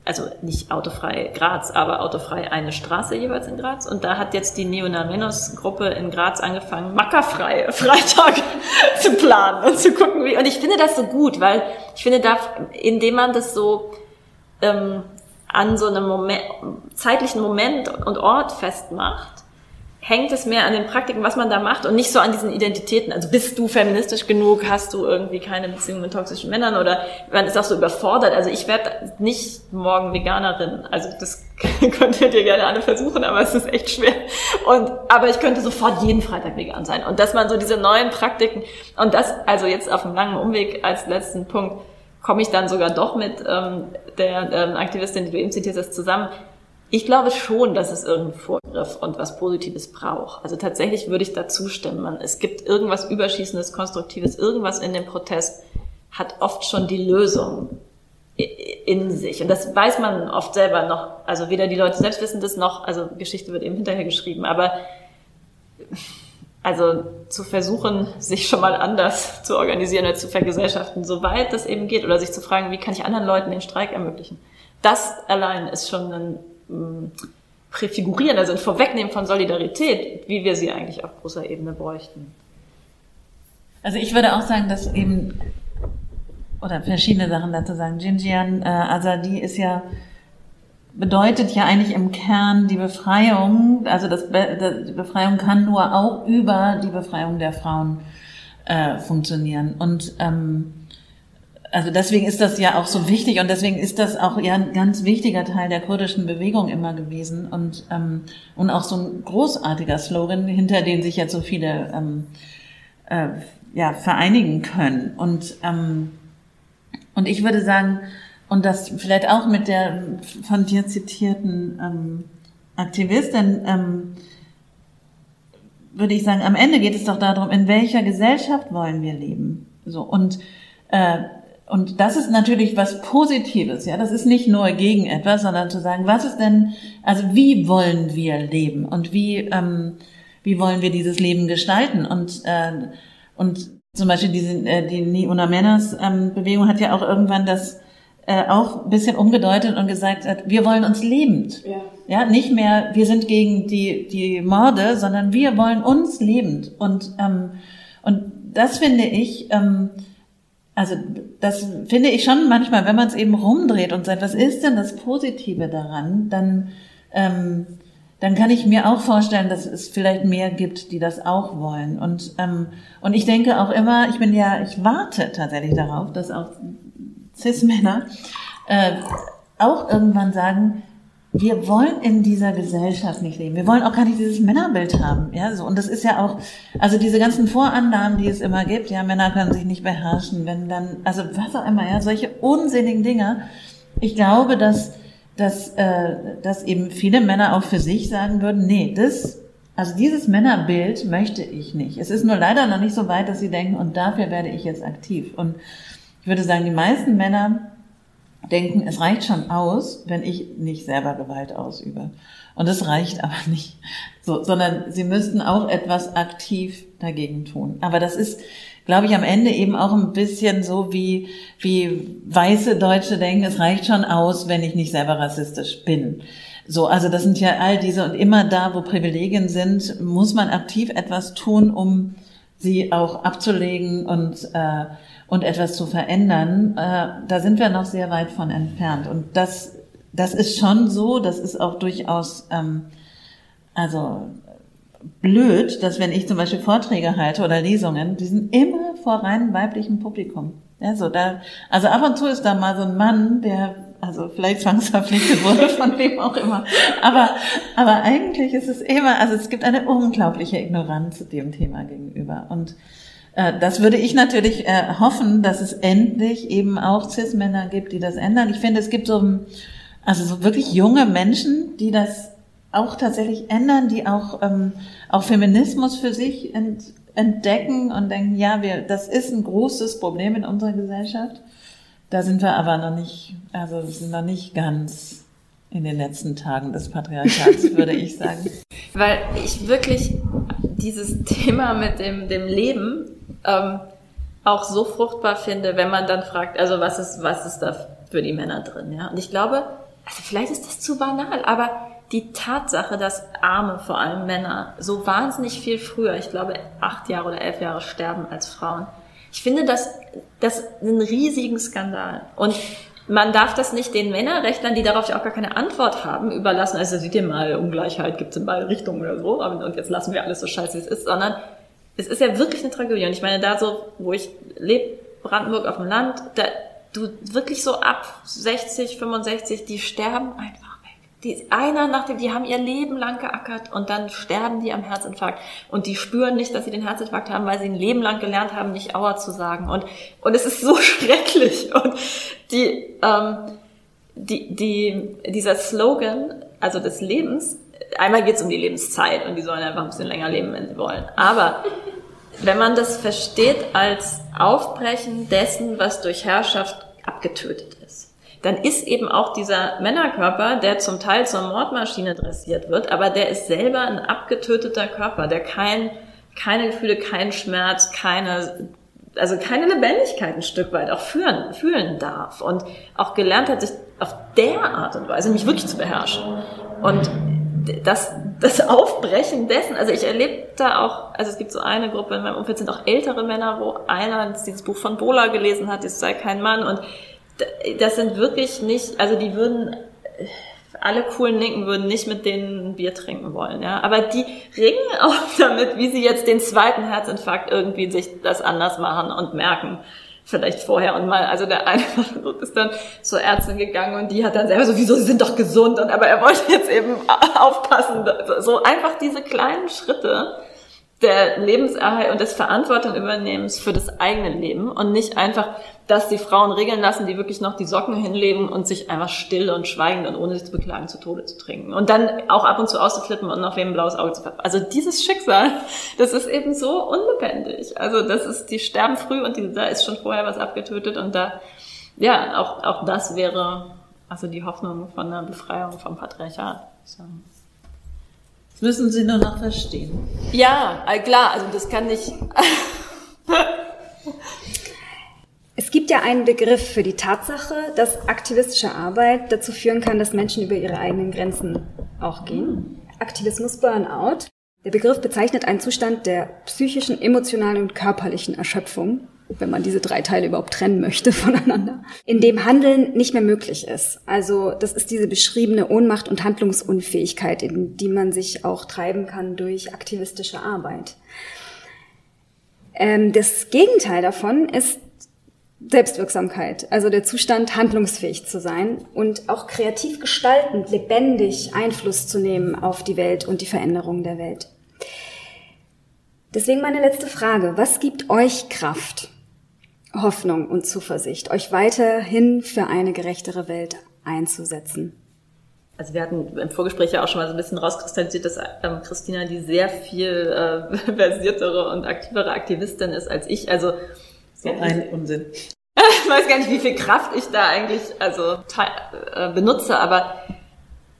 also nicht autofrei Graz, aber autofrei eine Straße jeweils in Graz. Und da hat jetzt die Neonamenos-Gruppe in Graz angefangen, mackerfreie Freitage zu planen und zu gucken, wie. Und ich finde das so gut, weil ich finde, da, indem man das so ähm, an so einem Moment, zeitlichen Moment und Ort festmacht, hängt es mehr an den Praktiken, was man da macht und nicht so an diesen Identitäten. Also bist du feministisch genug? Hast du irgendwie keine Beziehung mit toxischen Männern? Oder man ist auch so überfordert. Also ich werde nicht morgen Veganerin. Also das könntet ihr gerne alle versuchen, aber es ist echt schwer. Und, aber ich könnte sofort jeden Freitag vegan sein. Und dass man so diese neuen Praktiken und das, also jetzt auf einem langen Umweg als letzten Punkt, komme ich dann sogar doch mit ähm, der ähm, Aktivistin, die du eben zitiert hast, zusammen ich glaube schon, dass es irgendeinen Vorgriff und was Positives braucht. Also tatsächlich würde ich da zustimmen. Es gibt irgendwas Überschießendes, Konstruktives, irgendwas in dem Protest hat oft schon die Lösung in sich. Und das weiß man oft selber noch. Also weder die Leute selbst wissen das noch, also Geschichte wird eben hinterher geschrieben, aber also zu versuchen, sich schon mal anders zu organisieren oder zu vergesellschaften, soweit das eben geht, oder sich zu fragen, wie kann ich anderen Leuten den Streik ermöglichen. Das allein ist schon ein präfigurieren, also ein Vorwegnehmen von Solidarität, wie wir sie eigentlich auf großer Ebene bräuchten. Also ich würde auch sagen, dass eben, oder verschiedene Sachen dazu sagen, Jinjian äh, Azadi ist ja, bedeutet ja eigentlich im Kern die Befreiung, also das Be die Befreiung kann nur auch über die Befreiung der Frauen äh, funktionieren. Und ähm, also deswegen ist das ja auch so wichtig und deswegen ist das auch ja ein ganz wichtiger Teil der kurdischen Bewegung immer gewesen und ähm, und auch so ein großartiger Slogan, hinter den sich jetzt so viele ähm, äh, ja vereinigen können und ähm, und ich würde sagen und das vielleicht auch mit der von dir zitierten ähm, Aktivistin ähm, würde ich sagen, am Ende geht es doch darum, in welcher Gesellschaft wollen wir leben. So und äh, und das ist natürlich was Positives, ja. Das ist nicht nur gegen etwas, sondern zu sagen, was ist denn, also wie wollen wir leben und wie, ähm, wie wollen wir dieses Leben gestalten? Und, äh, und zum Beispiel diese, äh, die Ni Una Menas ähm, Bewegung hat ja auch irgendwann das äh, auch ein bisschen umgedeutet und gesagt, hat, wir wollen uns lebend. Ja. ja, nicht mehr, wir sind gegen die, die Morde, sondern wir wollen uns lebend. Und, ähm, und das finde ich, ähm, also das finde ich schon manchmal, wenn man es eben rumdreht und sagt, was ist denn das Positive daran, dann, ähm, dann kann ich mir auch vorstellen, dass es vielleicht mehr gibt, die das auch wollen. Und, ähm, und ich denke auch immer, ich bin ja, ich warte tatsächlich darauf, dass auch Cis-Männer äh, auch irgendwann sagen, wir wollen in dieser Gesellschaft nicht leben. Wir wollen auch gar nicht dieses Männerbild haben. Ja, so. Und das ist ja auch, also diese ganzen Vorannahmen, die es immer gibt, ja, Männer können sich nicht beherrschen, wenn dann, also was auch immer, ja, solche unsinnigen Dinge. Ich glaube, dass, dass, äh, dass eben viele Männer auch für sich sagen würden, nee, das, also dieses Männerbild möchte ich nicht. Es ist nur leider noch nicht so weit, dass sie denken, und dafür werde ich jetzt aktiv. Und ich würde sagen, die meisten Männer denken, es reicht schon aus, wenn ich nicht selber Gewalt ausübe. Und es reicht aber nicht. So, sondern sie müssten auch etwas aktiv dagegen tun. Aber das ist, glaube ich, am Ende eben auch ein bisschen so wie, wie weiße Deutsche denken, es reicht schon aus, wenn ich nicht selber rassistisch bin. So, also das sind ja all diese und immer da, wo Privilegien sind, muss man aktiv etwas tun, um sie auch abzulegen und äh, und etwas zu verändern, äh, da sind wir noch sehr weit von entfernt. Und das, das ist schon so, das ist auch durchaus, ähm, also blöd, dass wenn ich zum Beispiel Vorträge halte oder Lesungen, die sind immer vor rein weiblichem Publikum. Ja, so da, also ab und zu ist da mal so ein Mann, der also vielleicht zwangsverpflichtet wurde von wem auch immer. Aber, aber eigentlich ist es immer, also es gibt eine unglaubliche Ignoranz dem Thema gegenüber. Und äh, das würde ich natürlich äh, hoffen, dass es endlich eben auch Cis-Männer gibt, die das ändern. Ich finde, es gibt so, also so wirklich junge Menschen, die das auch tatsächlich ändern, die auch, ähm, auch Feminismus für sich ent, entdecken und denken, ja, wir, das ist ein großes Problem in unserer Gesellschaft. Da sind wir aber noch nicht, also sind noch nicht ganz in den letzten Tagen des Patriarchats, würde ich sagen. Weil ich wirklich dieses Thema mit dem, dem Leben ähm, auch so fruchtbar finde, wenn man dann fragt, also was ist, was ist da für die Männer drin, ja? Und ich glaube, also vielleicht ist das zu banal, aber die Tatsache, dass Arme, vor allem Männer, so wahnsinnig viel früher, ich glaube acht Jahre oder elf Jahre sterben als Frauen. Ich finde das, das einen riesigen Skandal. Und man darf das nicht den Männerrechtlern, die darauf ja auch gar keine Antwort haben, überlassen. Also seht ihr mal, Ungleichheit gibt es in beide Richtungen oder so, und jetzt lassen wir alles so scheiße, wie es ist, sondern es ist ja wirklich eine Tragödie. Und ich meine, da so, wo ich lebe, Brandenburg auf dem Land, da, du wirklich so ab 60, 65, die sterben einfach. Die, einer nach dem, die haben ihr Leben lang geackert und dann sterben die am Herzinfarkt. Und die spüren nicht, dass sie den Herzinfarkt haben, weil sie ein Leben lang gelernt haben, nicht Aua zu sagen. Und, und es ist so schrecklich. Und die, ähm, die, die, dieser Slogan, also des Lebens, einmal geht es um die Lebenszeit und die sollen einfach ein bisschen länger leben, wenn sie wollen. Aber wenn man das versteht als Aufbrechen dessen, was durch Herrschaft abgetötet ist, dann ist eben auch dieser Männerkörper, der zum Teil zur Mordmaschine dressiert wird, aber der ist selber ein abgetöteter Körper, der kein, keine Gefühle, keinen Schmerz, keine, also keine Lebendigkeit ein Stück weit auch fühlen, fühlen darf und auch gelernt hat, sich auf der Art und Weise mich wirklich zu beherrschen. Und das, das Aufbrechen dessen, also ich erlebe da auch, also es gibt so eine Gruppe in meinem Umfeld, sind auch ältere Männer, wo einer dieses Buch von Bola gelesen hat, es sei kein Mann und das sind wirklich nicht, also die würden, alle coolen Linken würden nicht mit denen Bier trinken wollen, ja, aber die ringen auch damit, wie sie jetzt den zweiten Herzinfarkt irgendwie sich das anders machen und merken. Vielleicht vorher und mal, also der eine ist dann zur Ärztin gegangen und die hat dann selber so, wieso, sie sind doch gesund. Und aber er wollte jetzt eben aufpassen, so einfach diese kleinen Schritte, der Lebenserhalt und des Verantwortung übernehmens für das eigene Leben und nicht einfach, dass die Frauen regeln lassen, die wirklich noch die Socken hinlegen und sich einfach still und schweigend und ohne sich zu beklagen zu Tode zu trinken. Und dann auch ab und zu auszuflippen und noch wem ein blaues Auge zu verpassen. Also dieses Schicksal, das ist eben so unlebendig. Also das ist, die sterben früh und die, da ist schon vorher was abgetötet und da, ja, auch, auch das wäre also die Hoffnung von der Befreiung vom Patriarchat. So. Das müssen Sie nur noch verstehen. Ja, klar, also das kann nicht. es gibt ja einen Begriff für die Tatsache, dass aktivistische Arbeit dazu führen kann, dass Menschen über ihre eigenen Grenzen auch gehen. Aktivismus Burnout. Der Begriff bezeichnet einen Zustand der psychischen, emotionalen und körperlichen Erschöpfung wenn man diese drei Teile überhaupt trennen möchte voneinander, in dem Handeln nicht mehr möglich ist. Also das ist diese beschriebene Ohnmacht und Handlungsunfähigkeit, in die man sich auch treiben kann durch aktivistische Arbeit. Ähm, das Gegenteil davon ist Selbstwirksamkeit, also der Zustand, handlungsfähig zu sein und auch kreativ gestaltend, lebendig Einfluss zu nehmen auf die Welt und die Veränderung der Welt. Deswegen meine letzte Frage. Was gibt euch Kraft, Hoffnung und Zuversicht, euch weiterhin für eine gerechtere Welt einzusetzen? Also wir hatten im Vorgespräch ja auch schon mal so ein bisschen rauskristallisiert, dass ähm, Christina die sehr viel äh, versiertere und aktivere Aktivistin ist als ich. Also so ein Unsinn. ich weiß gar nicht, wie viel Kraft ich da eigentlich also äh, benutze, aber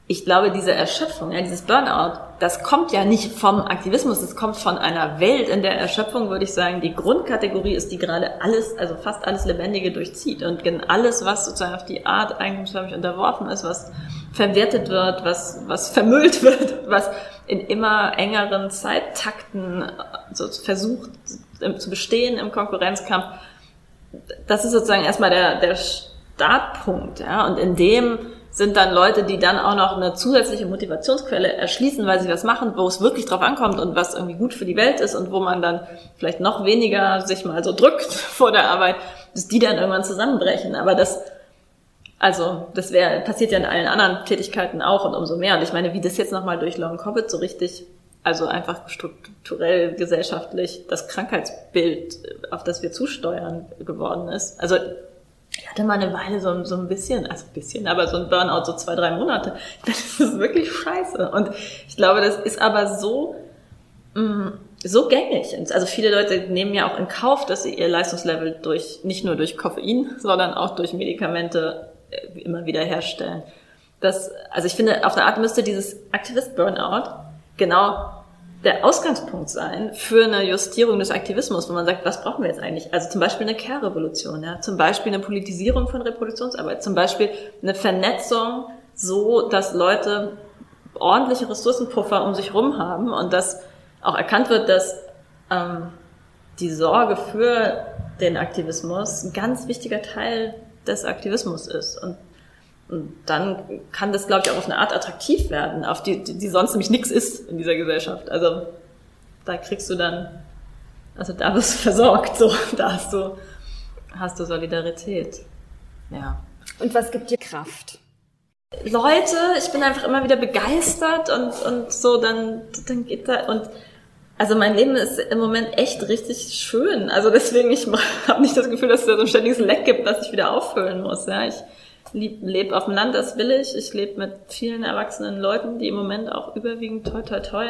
ich glaube, diese Erschöpfung, ja, dieses Burnout, das kommt ja nicht vom Aktivismus, das kommt von einer Welt, in der Erschöpfung, würde ich sagen, die Grundkategorie ist, die gerade alles, also fast alles Lebendige durchzieht. Und alles, was sozusagen auf die Art eigentumsförmig unterworfen ist, was verwertet wird, was, was vermüllt wird, was in immer engeren Zeittakten so versucht zu bestehen im Konkurrenzkampf, das ist sozusagen erstmal der, der Startpunkt, ja, und in dem sind dann Leute, die dann auch noch eine zusätzliche Motivationsquelle erschließen, weil sie was machen, wo es wirklich drauf ankommt und was irgendwie gut für die Welt ist und wo man dann vielleicht noch weniger sich mal so drückt vor der Arbeit, dass die dann irgendwann zusammenbrechen. Aber das, also, das wäre, passiert ja in allen anderen Tätigkeiten auch und umso mehr. Und ich meine, wie das jetzt nochmal durch Long Covid so richtig, also einfach strukturell, gesellschaftlich das Krankheitsbild, auf das wir zusteuern geworden ist. Also, ich hatte mal eine Weile so, so ein bisschen, also ein bisschen, aber so ein Burnout, so zwei, drei Monate. Das ist wirklich scheiße. Und ich glaube, das ist aber so, mm, so gängig. Also viele Leute nehmen ja auch in Kauf, dass sie ihr Leistungslevel durch, nicht nur durch Koffein, sondern auch durch Medikamente äh, immer wieder herstellen. Das, also ich finde, auf eine Art müsste dieses Aktivist-Burnout genau der Ausgangspunkt sein für eine Justierung des Aktivismus, wo man sagt, was brauchen wir jetzt eigentlich? Also zum Beispiel eine Care-Revolution, ja? zum Beispiel eine Politisierung von Reproduktionsarbeit, zum Beispiel eine Vernetzung so, dass Leute ordentliche Ressourcenpuffer um sich rum haben und dass auch erkannt wird, dass ähm, die Sorge für den Aktivismus ein ganz wichtiger Teil des Aktivismus ist. Und und dann kann das, glaube ich, auch auf eine Art attraktiv werden, auf die, die, sonst nämlich nichts ist in dieser Gesellschaft. Also da kriegst du dann, also da wirst du versorgt, so, da hast du, hast du Solidarität. Ja. Und was gibt dir Kraft? Leute, ich bin einfach immer wieder begeistert und, und so, dann, dann geht da, und also mein Leben ist im Moment echt richtig schön. Also deswegen, ich habe nicht das Gefühl, dass es da so ein ständiges Leck gibt, das ich wieder auffüllen muss. Ja, ich, lebe auf dem Land, das will ich. Ich lebe mit vielen erwachsenen Leuten, die im Moment auch überwiegend toi toi toi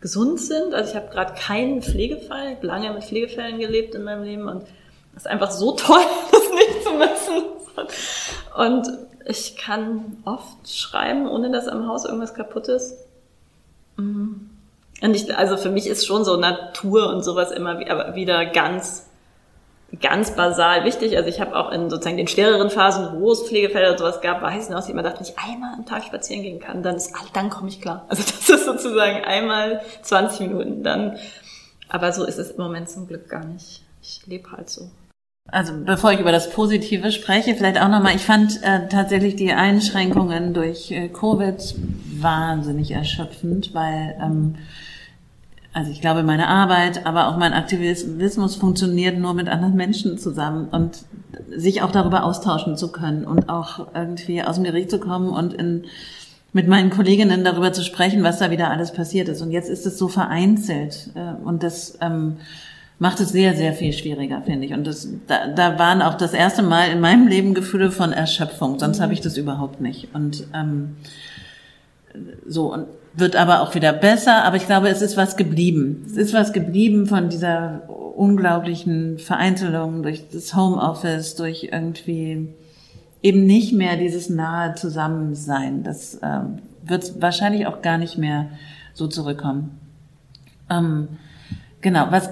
gesund sind. Also ich habe gerade keinen Pflegefall, ich lange mit Pflegefällen gelebt in meinem Leben und das ist einfach so toll, das nicht zu müssen. Und ich kann oft schreiben, ohne dass am Haus irgendwas kaputt ist. Mhm. Und ich, also für mich ist schon so Natur und sowas immer wieder ganz ganz basal wichtig. Also ich habe auch in sozusagen den schwereren Phasen, wo es Pflegefelder und sowas gab, weiß ich noch, dass ich immer dachte, wenn ich einmal am Tag spazieren gehen kann, dann ist dann komme ich klar. Also das ist sozusagen einmal 20 Minuten dann. Aber so ist es im Moment zum Glück gar nicht. Ich lebe halt so. Also bevor ich über das Positive spreche, vielleicht auch nochmal, ich fand äh, tatsächlich die Einschränkungen durch äh, Covid wahnsinnig erschöpfend, weil ähm, also ich glaube, meine Arbeit, aber auch mein Aktivismus funktioniert nur mit anderen Menschen zusammen und sich auch darüber austauschen zu können und auch irgendwie aus dem Gericht zu kommen und in, mit meinen Kolleginnen darüber zu sprechen, was da wieder alles passiert ist. Und jetzt ist es so vereinzelt äh, und das ähm, macht es sehr, sehr viel schwieriger, finde ich. Und das, da, da waren auch das erste Mal in meinem Leben Gefühle von Erschöpfung. Sonst habe ich das überhaupt nicht. Und ähm, so und wird aber auch wieder besser, aber ich glaube, es ist was geblieben. Es ist was geblieben von dieser unglaublichen Vereinzelung durch das Homeoffice, durch irgendwie eben nicht mehr dieses nahe Zusammensein. Das ähm, wird wahrscheinlich auch gar nicht mehr so zurückkommen. Ähm, genau, was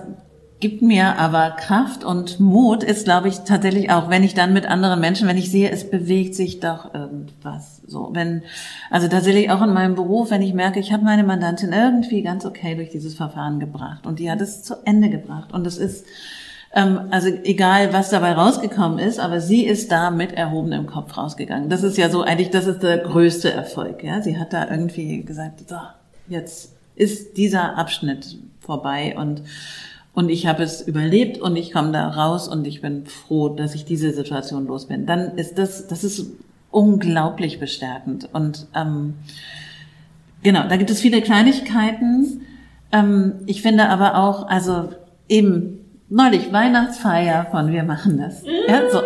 gibt mir aber Kraft und Mut ist, glaube ich, tatsächlich auch, wenn ich dann mit anderen Menschen, wenn ich sehe, es bewegt sich doch irgendwas. So, wenn, also tatsächlich auch in meinem Beruf, wenn ich merke, ich habe meine Mandantin irgendwie ganz okay durch dieses Verfahren gebracht und die hat es zu Ende gebracht und es ist Ähm, also egal, was dabei rausgekommen ist, aber sie ist da mit erhobenem Kopf rausgegangen. Das ist ja so eigentlich, das ist der größte Erfolg. Ja, sie hat da irgendwie gesagt, so jetzt ist dieser Abschnitt vorbei und und ich habe es überlebt und ich komme da raus und ich bin froh, dass ich diese Situation los bin. Dann ist das, das ist unglaublich bestärkend und ähm, genau, da gibt es viele Kleinigkeiten. Ähm, ich finde aber auch, also eben neulich Weihnachtsfeier von Wir machen das. Ja, so,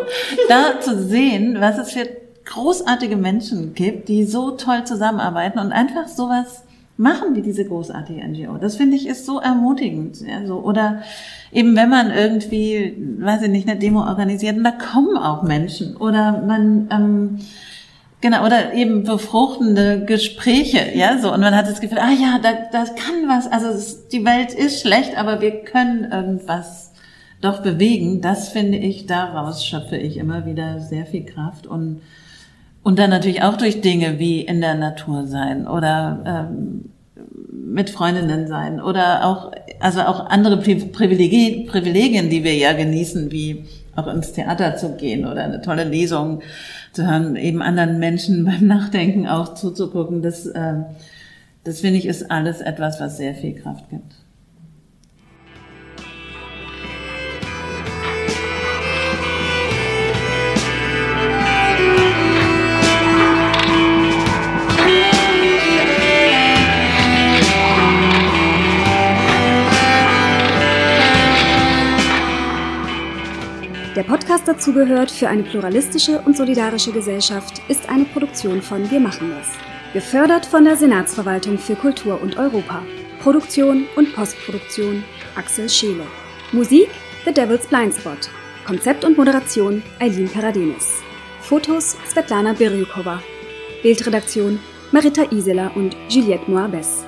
da zu sehen, was es für großartige Menschen gibt, die so toll zusammenarbeiten und einfach sowas machen wie diese großartige NGO. Das finde ich ist so ermutigend. Ja, so. Oder eben wenn man irgendwie, weiß ich nicht, eine Demo organisiert und da kommen auch Menschen. Oder man ähm, Genau, oder eben befruchtende Gespräche, ja, so. Und man hat das Gefühl, ah ja, da, das kann was, also es, die Welt ist schlecht, aber wir können irgendwas doch bewegen. Das finde ich, daraus schöpfe ich immer wieder sehr viel Kraft und, und dann natürlich auch durch Dinge wie in der Natur sein oder ähm, mit Freundinnen sein oder auch, also auch andere Privilegien, Privilegien, die wir ja genießen, wie auch ins Theater zu gehen oder eine tolle Lesung zu hören, eben anderen Menschen beim Nachdenken auch zuzugucken, das, äh, das finde ich ist alles etwas, was sehr viel Kraft gibt. Der Podcast dazugehört für eine pluralistische und solidarische Gesellschaft ist eine Produktion von Wir machen das. Gefördert von der Senatsverwaltung für Kultur und Europa. Produktion und Postproduktion Axel Scheele. Musik The Devil's Blind Spot. Konzept und Moderation Eileen Paradenis. Fotos Svetlana Biryukova. Bildredaktion Marita Iseler und Juliette Moabes.